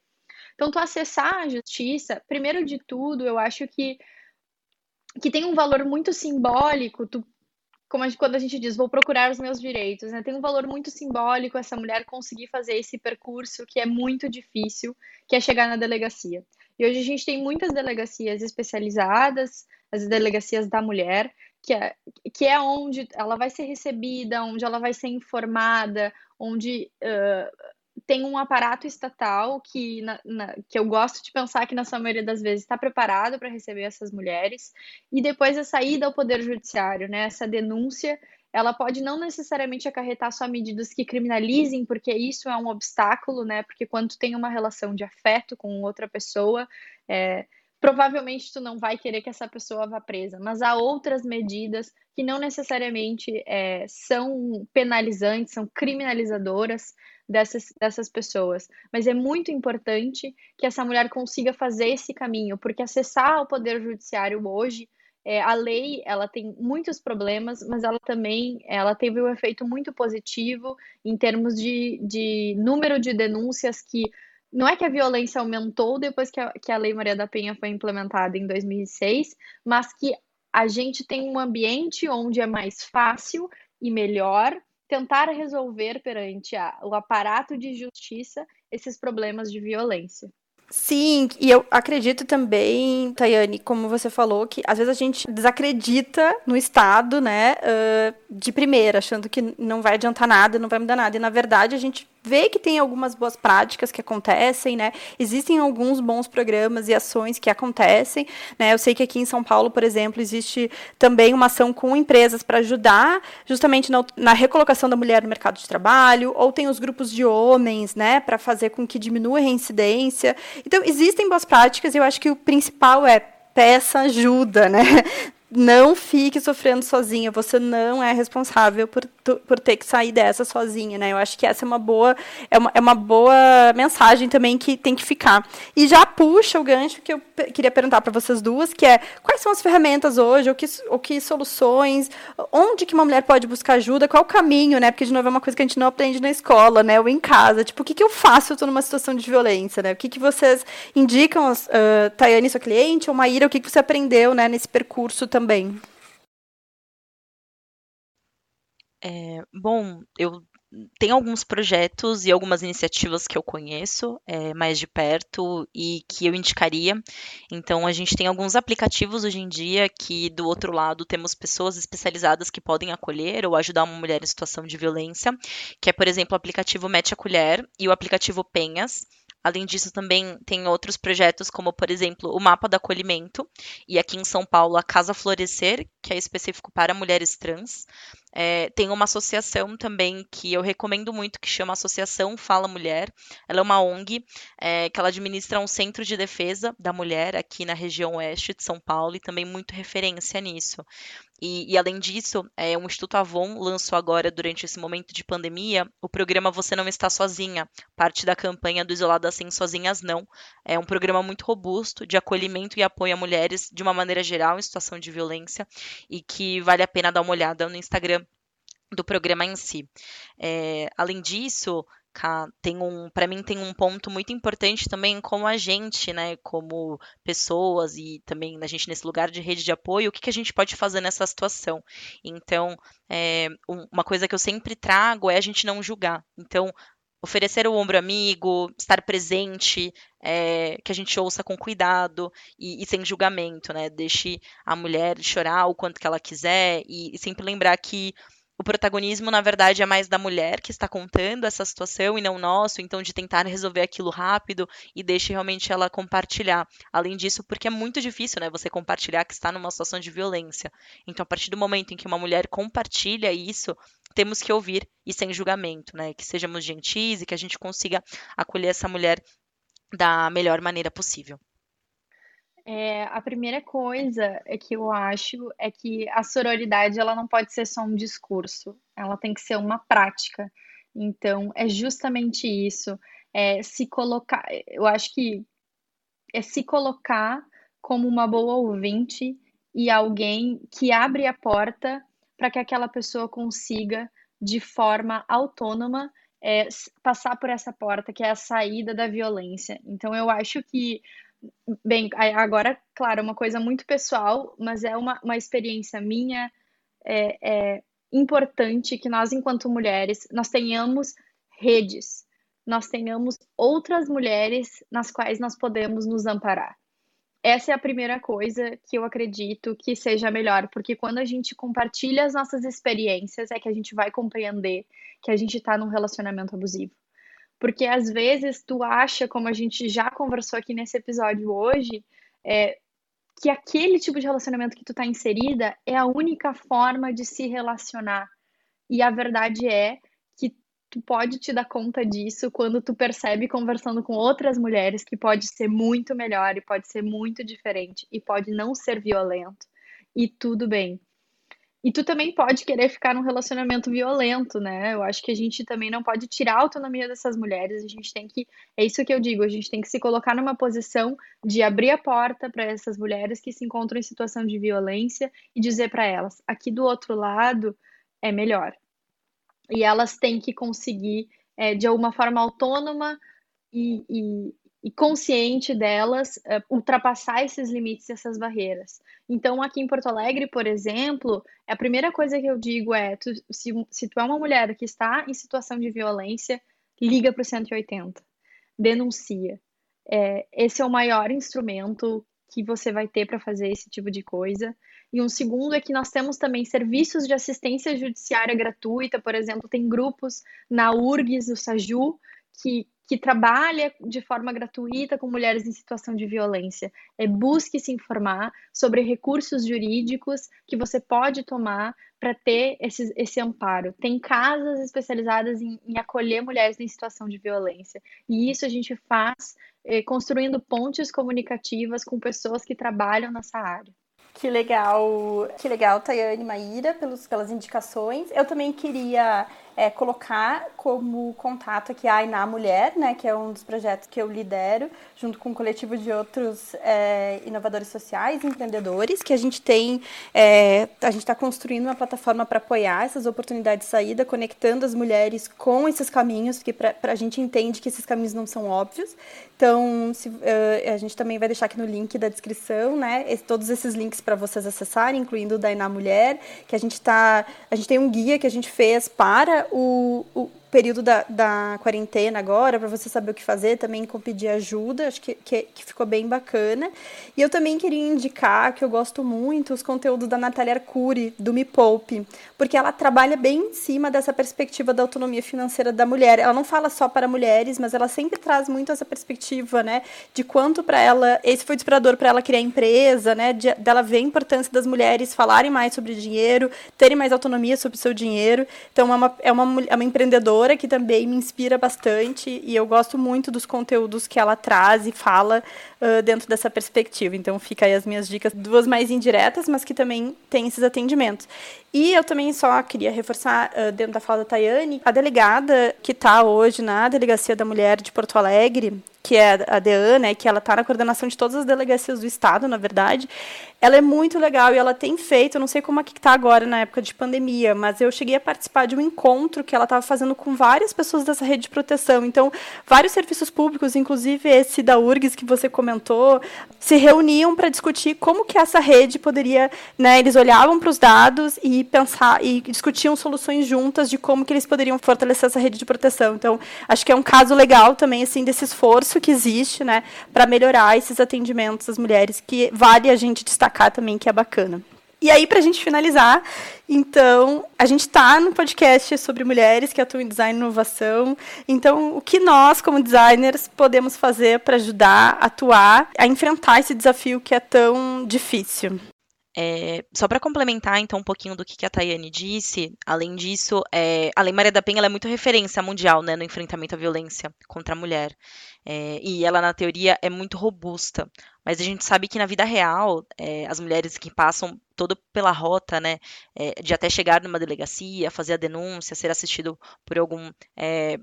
Então, tu acessar a justiça, primeiro de tudo, eu acho que, que tem um valor muito simbólico, tu, como a quando a gente diz, vou procurar os meus direitos, né? Tem um valor muito simbólico essa mulher conseguir fazer esse percurso que é muito difícil, que é chegar na delegacia. E hoje a gente tem muitas delegacias especializadas, as delegacias da mulher, que é, que é onde ela vai ser recebida, onde ela vai ser informada, onde uh, tem um aparato estatal que, na, na, que eu gosto de pensar que, na sua maioria das vezes, está preparado para receber essas mulheres, e depois a saída ao Poder Judiciário, né? essa denúncia ela pode não necessariamente acarretar só medidas que criminalizem, porque isso é um obstáculo, né? Porque quando tem uma relação de afeto com outra pessoa, é, provavelmente tu não vai querer que essa pessoa vá presa, mas há outras medidas que não necessariamente é, são penalizantes, são criminalizadoras dessas, dessas pessoas. Mas é muito importante que essa mulher consiga fazer esse caminho, porque acessar o poder judiciário hoje é, a lei ela tem muitos problemas, mas ela também ela teve um efeito muito positivo em termos de, de número de denúncias que não é que a violência aumentou depois que a, que a Lei Maria da Penha foi implementada em 2006, mas que a gente tem um ambiente onde é mais fácil e melhor tentar resolver perante a, o aparato de justiça esses problemas de violência. Sim, e eu acredito também, Tayane, como você falou, que às vezes a gente desacredita no Estado, né, de primeira, achando que não vai adiantar nada, não vai mudar nada. E na verdade a gente vê que tem algumas boas práticas que acontecem, né? Existem alguns bons programas e ações que acontecem, né? Eu sei que aqui em São Paulo, por exemplo, existe também uma ação com empresas para ajudar justamente na, na, recolocação da mulher no mercado de trabalho, ou tem os grupos de homens, né, para fazer com que diminua a reincidência. Então, existem boas práticas e eu acho que o principal é peça ajuda, né? Não fique sofrendo sozinha, você não é responsável por, por ter que sair dessa sozinha, né? Eu acho que essa é uma boa, é uma, é uma boa mensagem também que tem que ficar. E já puxa o gancho que eu queria perguntar para vocês duas, que é quais são as ferramentas hoje, ou que, ou que soluções, onde que uma mulher pode buscar ajuda, qual o caminho, né? Porque, de novo, é uma coisa que a gente não aprende na escola, né? Ou em casa. Tipo, o que, que eu faço se eu estou numa situação de violência, né? O que, que vocês indicam, uh, Tayane, sua cliente, ou Maíra, o que, que você aprendeu, né, nesse percurso também? Também? É, bom, eu tenho alguns projetos e algumas iniciativas que eu conheço é, mais de perto e que eu indicaria. Então, a gente tem alguns aplicativos hoje em dia que, do outro lado, temos pessoas especializadas que podem acolher ou ajudar uma mulher em situação de violência, que é, por exemplo, o aplicativo Mete a Colher e o aplicativo Penhas. Além disso, também tem outros projetos, como, por exemplo, o Mapa do Acolhimento, e aqui em São Paulo, a Casa Florescer, que é específico para mulheres trans. É, tem uma associação também que eu recomendo muito, que chama Associação Fala Mulher. Ela é uma ONG é, que ela administra um centro de defesa da mulher aqui na região oeste de São Paulo e também muito referência nisso. E, e, além disso, é, o Instituto Avon lançou agora, durante esse momento de pandemia, o programa Você Não Está Sozinha, parte da campanha do Isolado Assim Sozinhas Não. É um programa muito robusto de acolhimento e apoio a mulheres de uma maneira geral em situação de violência e que vale a pena dar uma olhada no Instagram do programa em si. É, além disso, tem um, para mim tem um ponto muito importante também como a gente, né, como pessoas e também a gente nesse lugar de rede de apoio, o que, que a gente pode fazer nessa situação. Então, é, uma coisa que eu sempre trago é a gente não julgar. Então, oferecer o ombro amigo, estar presente, é, que a gente ouça com cuidado e, e, sem julgamento, né? Deixe a mulher chorar o quanto que ela quiser e, e sempre lembrar que o protagonismo, na verdade, é mais da mulher que está contando essa situação e não nosso, então de tentar resolver aquilo rápido e deixe realmente ela compartilhar. Além disso, porque é muito difícil, né, você compartilhar que está numa situação de violência. Então, a partir do momento em que uma mulher compartilha isso, temos que ouvir e sem julgamento, né, que sejamos gentis e que a gente consiga acolher essa mulher da melhor maneira possível. É, a primeira coisa é que eu acho é que a sororidade ela não pode ser só um discurso, ela tem que ser uma prática. Então, é justamente isso, é se colocar, eu acho que é se colocar como uma boa ouvinte e alguém que abre a porta para que aquela pessoa consiga, de forma autônoma, é, passar por essa porta, que é a saída da violência. Então, eu acho que, bem, agora, claro, é uma coisa muito pessoal, mas é uma, uma experiência minha, é, é importante que nós, enquanto mulheres, nós tenhamos redes, nós tenhamos outras mulheres nas quais nós podemos nos amparar. Essa é a primeira coisa que eu acredito que seja melhor, porque quando a gente compartilha as nossas experiências, é que a gente vai compreender que a gente está num relacionamento abusivo. Porque às vezes tu acha, como a gente já conversou aqui nesse episódio hoje, é, que aquele tipo de relacionamento que tu está inserida é a única forma de se relacionar. E a verdade é tu pode te dar conta disso quando tu percebe conversando com outras mulheres que pode ser muito melhor e pode ser muito diferente e pode não ser violento e tudo bem. E tu também pode querer ficar num relacionamento violento, né? Eu acho que a gente também não pode tirar a autonomia dessas mulheres, a gente tem que, é isso que eu digo, a gente tem que se colocar numa posição de abrir a porta para essas mulheres que se encontram em situação de violência e dizer para elas, aqui do outro lado é melhor e elas têm que conseguir, é, de alguma forma autônoma e, e, e consciente delas, é, ultrapassar esses limites, essas barreiras. Então, aqui em Porto Alegre, por exemplo, a primeira coisa que eu digo é: tu, se, se tu é uma mulher que está em situação de violência, liga para o 180, denuncia. É, esse é o maior instrumento que você vai ter para fazer esse tipo de coisa. E um segundo é que nós temos também serviços de assistência judiciária gratuita, por exemplo, tem grupos na URGS, o SAJU, que, que trabalha de forma gratuita com mulheres em situação de violência. É, busque se informar sobre recursos jurídicos que você pode tomar para ter esse, esse amparo. Tem casas especializadas em, em, acolher mulheres em situação de violência. E isso a gente faz eh, construindo pontes comunicativas com pessoas que trabalham nessa área. Que legal, que legal, Tayane Maíra, pelos, pelas indicações. Eu também queria é, colocar como contato aqui a Ainá Mulher, né, que é um dos projetos que eu lidero, junto com um coletivo de outros é, inovadores sociais, empreendedores, que a gente tem, é, a gente está construindo uma plataforma para apoiar essas oportunidades de saída, conectando as mulheres com esses caminhos, porque pra a gente entende que esses caminhos não são óbvios. Então, se, uh, a gente também vai deixar aqui no link da descrição, né, esse, todos esses links para vocês acessarem, incluindo o da Ainá Mulher, que a gente tá, a gente tem um guia que a gente fez para o, o período da, da quarentena agora, para você saber o que fazer, também com pedir ajuda, acho que, que, que, ficou bem bacana. E eu também queria indicar que eu gosto muito os conteúdos da Natália Arcuri, do Me Poupe, porque ela trabalha bem em cima dessa perspectiva da autonomia financeira da mulher. Ela não fala só para mulheres, mas ela sempre traz muito essa perspectiva, né, de quanto para ela, esse foi inspirador para ela criar empresa, né, de, dela ver a importância das mulheres falarem mais sobre dinheiro, terem mais autonomia sobre o seu dinheiro. Então, é uma, é uma, é uma empreendedora que também me inspira bastante e eu gosto muito dos conteúdos que ela traz e fala uh, dentro dessa perspectiva. Então fica aí as minhas dicas, duas mais indiretas, mas que também tem esses atendimentos. E eu também só queria reforçar, uh, dentro da fala da Tayane, a delegada que está hoje na Delegacia da Mulher de Porto Alegre, que é a DEAN, né, que ela está na coordenação de todas as delegacias do Estado, na verdade, ela é muito legal e ela tem feito, eu não sei como é que está agora na época de pandemia, mas eu cheguei a participar de um encontro que ela estava fazendo com várias pessoas dessa rede de proteção. Então, vários serviços públicos, inclusive esse da URGS que você comentou, se reuniam para discutir como que essa rede poderia, né, eles olhavam para os dados e pensar e discutiam soluções juntas de como que eles poderiam fortalecer essa rede de proteção. Então, acho que é um caso legal também assim desse esforço que existe, né, para melhorar esses atendimentos às mulheres, que vale a gente destacar também que é bacana. E aí, para a gente finalizar, então, a gente está no podcast sobre mulheres que atuam em design e inovação. Então, o que nós, como designers, podemos fazer para ajudar atuar, a enfrentar esse desafio que é tão difícil? É, só para complementar, então, um pouquinho do que, a Tayane disse, além disso, é, a Lei Maria da Penha é muito referência mundial né, no enfrentamento à violência contra a mulher. É, e ela, na teoria, é muito robusta. Mas a gente sabe que na vida real, é, as mulheres que passam toda pela rota, né, é, de até chegar numa delegacia, fazer a denúncia, ser assistido por algum é,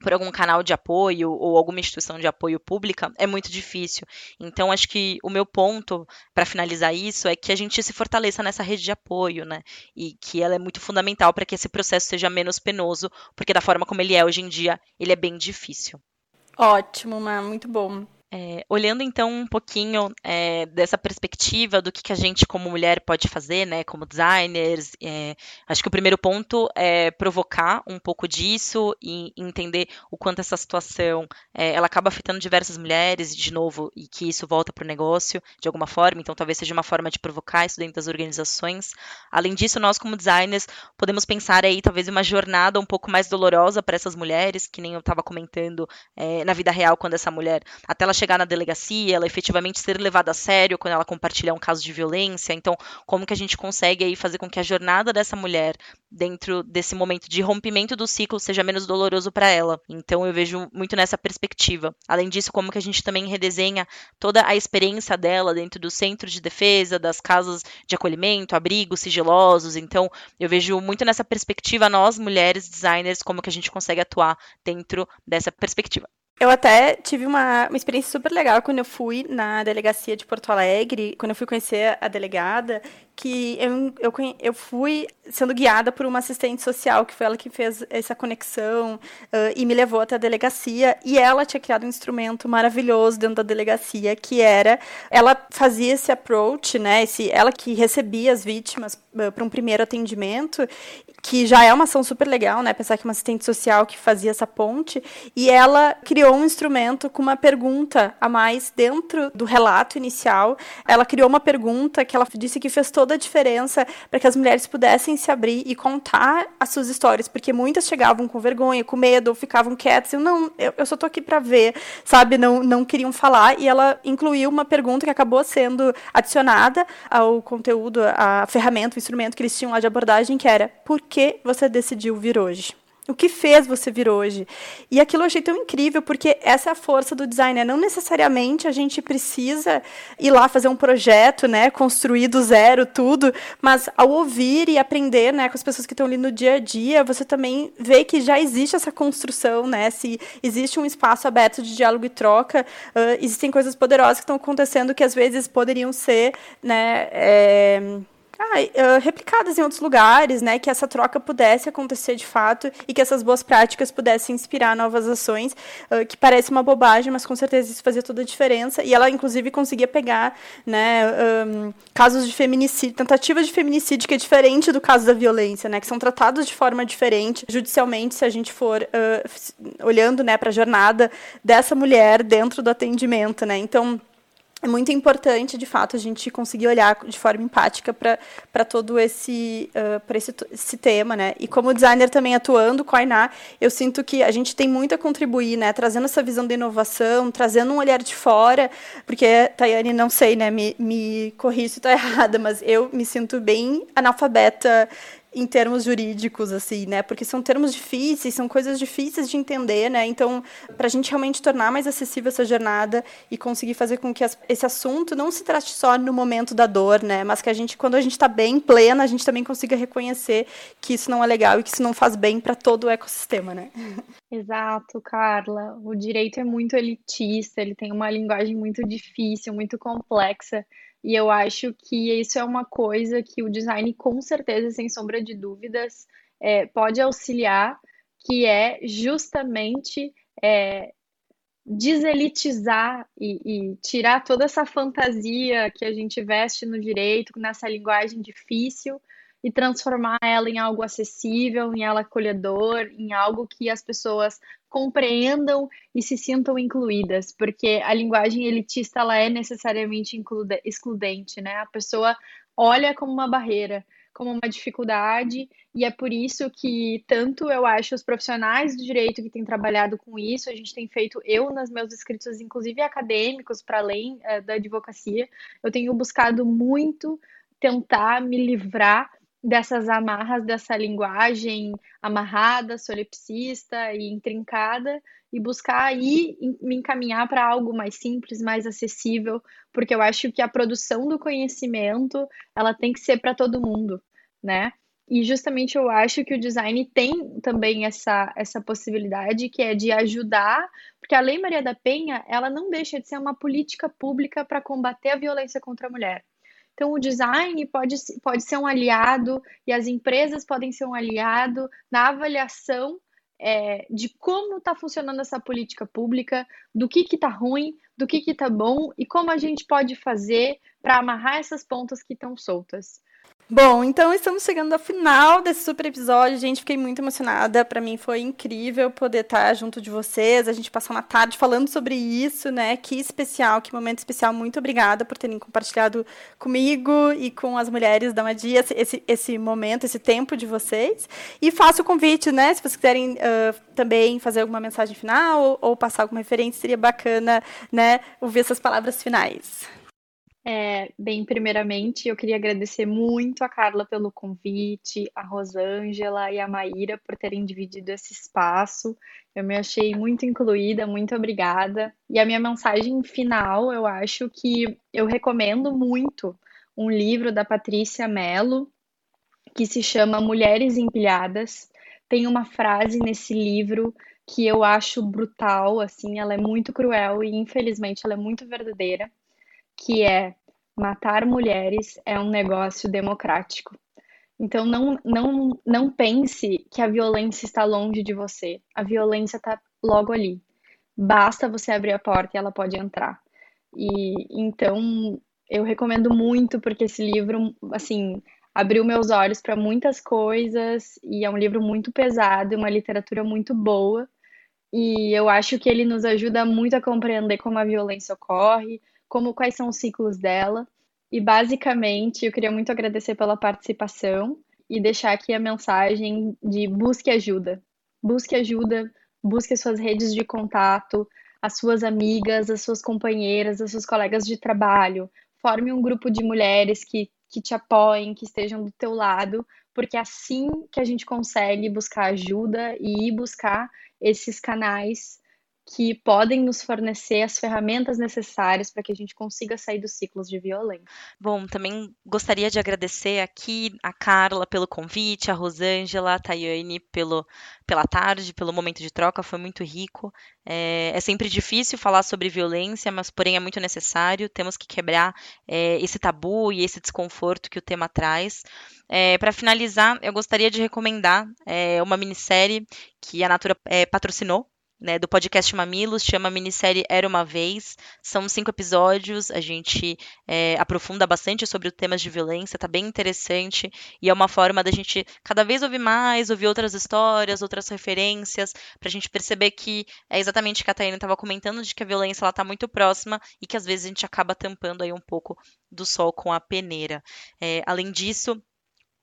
por algum canal de apoio ou alguma instituição de apoio pública, é muito difícil. Então, acho que o meu ponto para finalizar isso é que a gente se fortaleça nessa rede de apoio, né? E que ela é muito fundamental para que esse processo seja menos penoso, porque da forma como ele é hoje em dia, ele é bem difícil. Ótimo, Má, muito bom. É, olhando então um pouquinho é, dessa perspectiva do que, que, a gente como mulher pode fazer, né, como designers, é, acho que o primeiro ponto é provocar um pouco disso e entender o quanto essa situação é, ela acaba afetando diversas mulheres, de novo, e que isso volta para o negócio de alguma forma. Então, talvez seja uma forma de provocar isso dentro das organizações. Além disso, nós como designers podemos pensar aí talvez uma jornada um pouco mais dolorosa para essas mulheres, que nem eu estava comentando é, na vida real quando essa mulher até ela chegar na delegacia, ela efetivamente ser levada a sério quando ela compartilhar um caso de violência. Então, como que a gente consegue aí fazer com que a jornada dessa mulher dentro desse momento de rompimento do ciclo seja menos doloroso para ela? Então, eu vejo muito nessa perspectiva. Além disso, como que a gente também redesenha toda a experiência dela dentro do centro de defesa, das casas de acolhimento, abrigos sigilosos. Então, eu vejo muito nessa perspectiva nós mulheres designers como que a gente consegue atuar dentro dessa perspectiva. Eu até tive uma, uma experiência super legal quando eu fui na delegacia de Porto Alegre, quando eu fui conhecer a delegada, que eu, eu, eu fui sendo guiada por uma assistente social, que foi ela que fez essa conexão uh, e me levou até a delegacia. E ela tinha criado um instrumento maravilhoso dentro da delegacia, que era ela fazia esse approach, né? Esse, ela que recebia as vítimas uh, para um primeiro atendimento, que já é uma ação super legal, né? Pensar que uma assistente social que fazia essa ponte, e ela criou um instrumento com uma pergunta a mais dentro do relato inicial. Ela criou uma pergunta que ela disse que fez todo toda a diferença para que as mulheres pudessem se abrir e contar as suas histórias, porque muitas chegavam com vergonha, com medo, ou ficavam quietas, eu não, eu, eu só tô aqui para ver, sabe, não, não queriam falar, e ela incluiu uma pergunta que acabou sendo adicionada ao conteúdo, a ferramenta, o instrumento que eles tinham lá de abordagem, que era, por que você decidiu vir hoje? O que fez você vir hoje? E aquilo eu achei tão incrível, porque essa é a força do design. Né? Não necessariamente a gente precisa ir lá fazer um projeto, né? construir do zero tudo, mas ao ouvir e aprender né, com as pessoas que estão ali no dia a dia, você também vê que já existe essa construção, né? se existe um espaço aberto de diálogo e troca, uh, existem coisas poderosas que estão acontecendo que às vezes poderiam ser. Né, é ah, replicadas em outros lugares, né, que essa troca pudesse acontecer de fato e que essas boas práticas pudessem inspirar novas ações, uh, que parece uma bobagem, mas com certeza isso fazia toda a diferença. E ela, inclusive, conseguia pegar né, um, casos de feminicídio, tentativas de feminicídio, que é diferente do caso da violência, né, que são tratados de forma diferente judicialmente, se a gente for uh, olhando né, para a jornada dessa mulher dentro do atendimento. Né. Então, é muito importante, de fato, a gente conseguir olhar de forma empática para todo esse, uh, esse, esse tema, né? E como designer também atuando com a Ainá, eu sinto que a gente tem muito a contribuir, né? Trazendo essa visão de inovação, trazendo um olhar de fora, porque, Tayane, não sei, né? Me, me corri se estou errada, mas eu me sinto bem analfabeta em termos jurídicos, assim, né? Porque são termos difíceis, são coisas difíceis de entender, né? Então, para a gente realmente tornar mais acessível essa jornada e conseguir fazer com que as, esse assunto não se trate só no momento da dor, né? Mas que a gente, quando a gente está bem plena, a gente também consiga reconhecer que isso não é legal e que isso não faz bem para todo o ecossistema, né? Exato, Carla. O direito é muito elitista, ele tem uma linguagem muito difícil, muito complexa. E eu acho que isso é uma coisa que o design, com certeza, sem sombra de dúvidas, é, pode auxiliar, que é justamente é, deselitizar e, e, tirar toda essa fantasia que a gente veste no direito, nessa linguagem difícil, e transformar ela em algo acessível, em algo acolhedor, em algo que as pessoas compreendam e se sintam incluídas, porque a linguagem elitista ela é necessariamente excludente, né? A pessoa olha como uma barreira, como uma dificuldade, e é por isso que tanto eu acho os profissionais do direito que têm trabalhado com isso, a gente tem feito, eu nos meus escritos, inclusive acadêmicos, para além uh, da advocacia, eu tenho buscado muito tentar me livrar dessas amarras dessa linguagem amarrada, solipsista e intrincada e buscar aí me encaminhar para algo mais simples, mais acessível, porque eu acho que a produção do conhecimento, ela tem que ser para todo mundo, né? E justamente eu acho que o design tem também essa, essa possibilidade, que é de ajudar, porque a Lei Maria da Penha, ela não deixa de ser uma política pública para combater a violência contra a mulher. Então, o design pode, pode ser um aliado e as empresas podem ser um aliado na avaliação é, de como está funcionando essa política pública, do que está ruim, do que está bom e como a gente pode fazer para amarrar essas pontas que estão soltas. Bom, então estamos chegando ao final desse super episódio. Gente, fiquei muito emocionada. Para mim foi incrível poder estar junto de vocês. A gente passou uma tarde falando sobre isso, né? Que especial, que momento especial. Muito obrigada por terem compartilhado comigo e com as mulheres da Madia esse, esse momento, esse tempo de vocês. E faço o convite, né? Se vocês quiserem uh, também fazer alguma mensagem final ou, ou passar alguma referência, seria bacana, né? Ouvir essas palavras finais. É, bem, primeiramente, eu queria agradecer muito a Carla pelo convite, a Rosângela e a Maíra por terem dividido esse espaço. Eu me achei muito incluída, muito obrigada. E a minha mensagem final, eu acho que eu recomendo muito um livro da Patrícia Mello, que se chama Mulheres Empilhadas. Tem uma frase nesse livro que eu acho brutal, assim, ela é muito cruel e infelizmente ela é muito verdadeira que é matar mulheres é um negócio democrático. Então não, não, não pense que a violência está longe de você. A violência está logo ali. Basta você abrir a porta e ela pode entrar. E então eu recomendo muito porque esse livro, assim, abriu meus olhos para muitas coisas e é um livro muito pesado, uma literatura muito boa. E eu acho que ele nos ajuda muito a compreender como a violência ocorre, como quais são os ciclos dela. E basicamente, eu queria muito agradecer pela participação e deixar aqui a mensagem de busque ajuda. Busque ajuda, busque as suas redes de contato, as suas amigas, as suas companheiras, as suas colegas de trabalho. Forme um grupo de mulheres que, que te apoiem, que estejam do teu lado, porque é assim que a gente consegue buscar ajuda e ir buscar esses canais que podem nos fornecer as ferramentas necessárias para que a gente consiga sair dos ciclos de violência. Bom, também gostaria de agradecer aqui a Carla pelo convite, a Rosângela, a Tayane pelo, pela tarde, pelo momento de troca, foi muito rico. É, é sempre difícil falar sobre violência, mas porém é muito necessário. Temos que quebrar é, esse tabu e esse desconforto que o tema traz. É, para finalizar, eu gostaria de recomendar é, uma minissérie que a Natura é, patrocinou né, do podcast Mamilos, chama minissérie Era Uma Vez. São cinco episódios, a gente é, aprofunda bastante sobre temas de violência, tá bem interessante, e é uma forma da gente cada vez ouvir mais, ouvir outras histórias, outras referências, para a gente perceber que é exatamente o que a Taina estava comentando, de que a violência ela tá muito próxima e que às vezes a gente acaba tampando aí um pouco do sol com a peneira. É, além disso,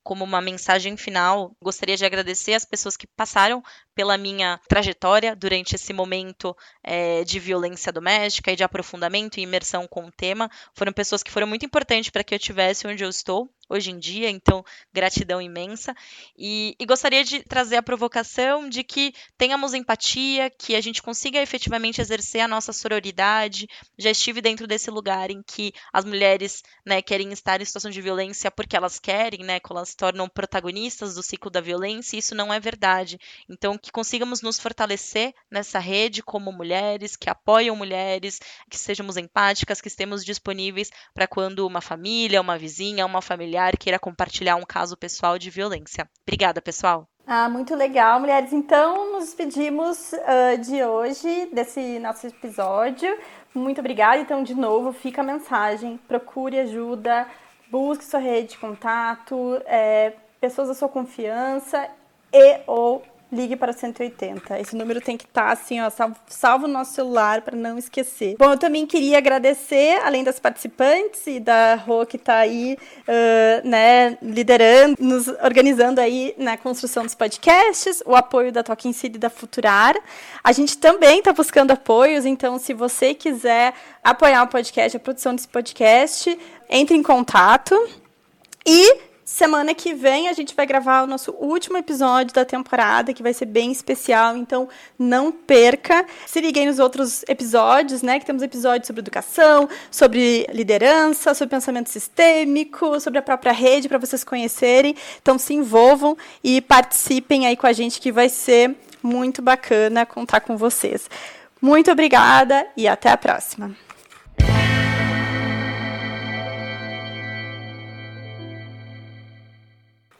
como uma mensagem final, gostaria de agradecer as pessoas que passaram pela minha trajetória durante esse momento é, de violência doméstica e de aprofundamento e imersão com o tema. Foram pessoas que foram muito importantes para que eu estivesse onde eu estou hoje em dia, então gratidão imensa. E, e, gostaria de trazer a provocação de que tenhamos empatia, que a gente consiga efetivamente exercer a nossa sororidade. Já estive dentro desse lugar em que as mulheres né, querem estar em situação de violência porque elas querem, né, quando elas se tornam protagonistas do ciclo da violência, e isso não é verdade. Então, que consigamos nos fortalecer nessa rede como mulheres, que apoiam mulheres, que sejamos empáticas, que estemos disponíveis para quando uma família, uma vizinha, uma familiar queira compartilhar um caso pessoal de violência. Obrigada, pessoal. Ah, muito legal, mulheres. Então, nos despedimos uh, de hoje, desse nosso episódio. Muito obrigada. Então, de novo, fica a mensagem: procure ajuda, busque sua rede de contato, é, pessoas da sua confiança e ou ligue para 180. Esse número tem que estar tá, assim, ó, salvo, salvo no nosso celular para não esquecer. Bom, eu também queria agradecer, além das participantes e da Rô que está aí, uh, né, liderando, nos organizando aí na construção dos podcasts, o apoio da Talking City e da Futurar. A gente também está buscando apoios, então se você quiser apoiar o podcast, a produção desse podcast, entre em contato. E Semana que vem a gente vai gravar o nosso último episódio da temporada, que vai ser bem especial, então não perca. Se liguem nos outros episódios, né? Que temos episódios sobre educação, sobre liderança, sobre pensamento sistêmico, sobre a própria rede para vocês conhecerem. Então se envolvam e participem aí com a gente que vai ser muito bacana contar com vocês. Muito obrigada e até a próxima.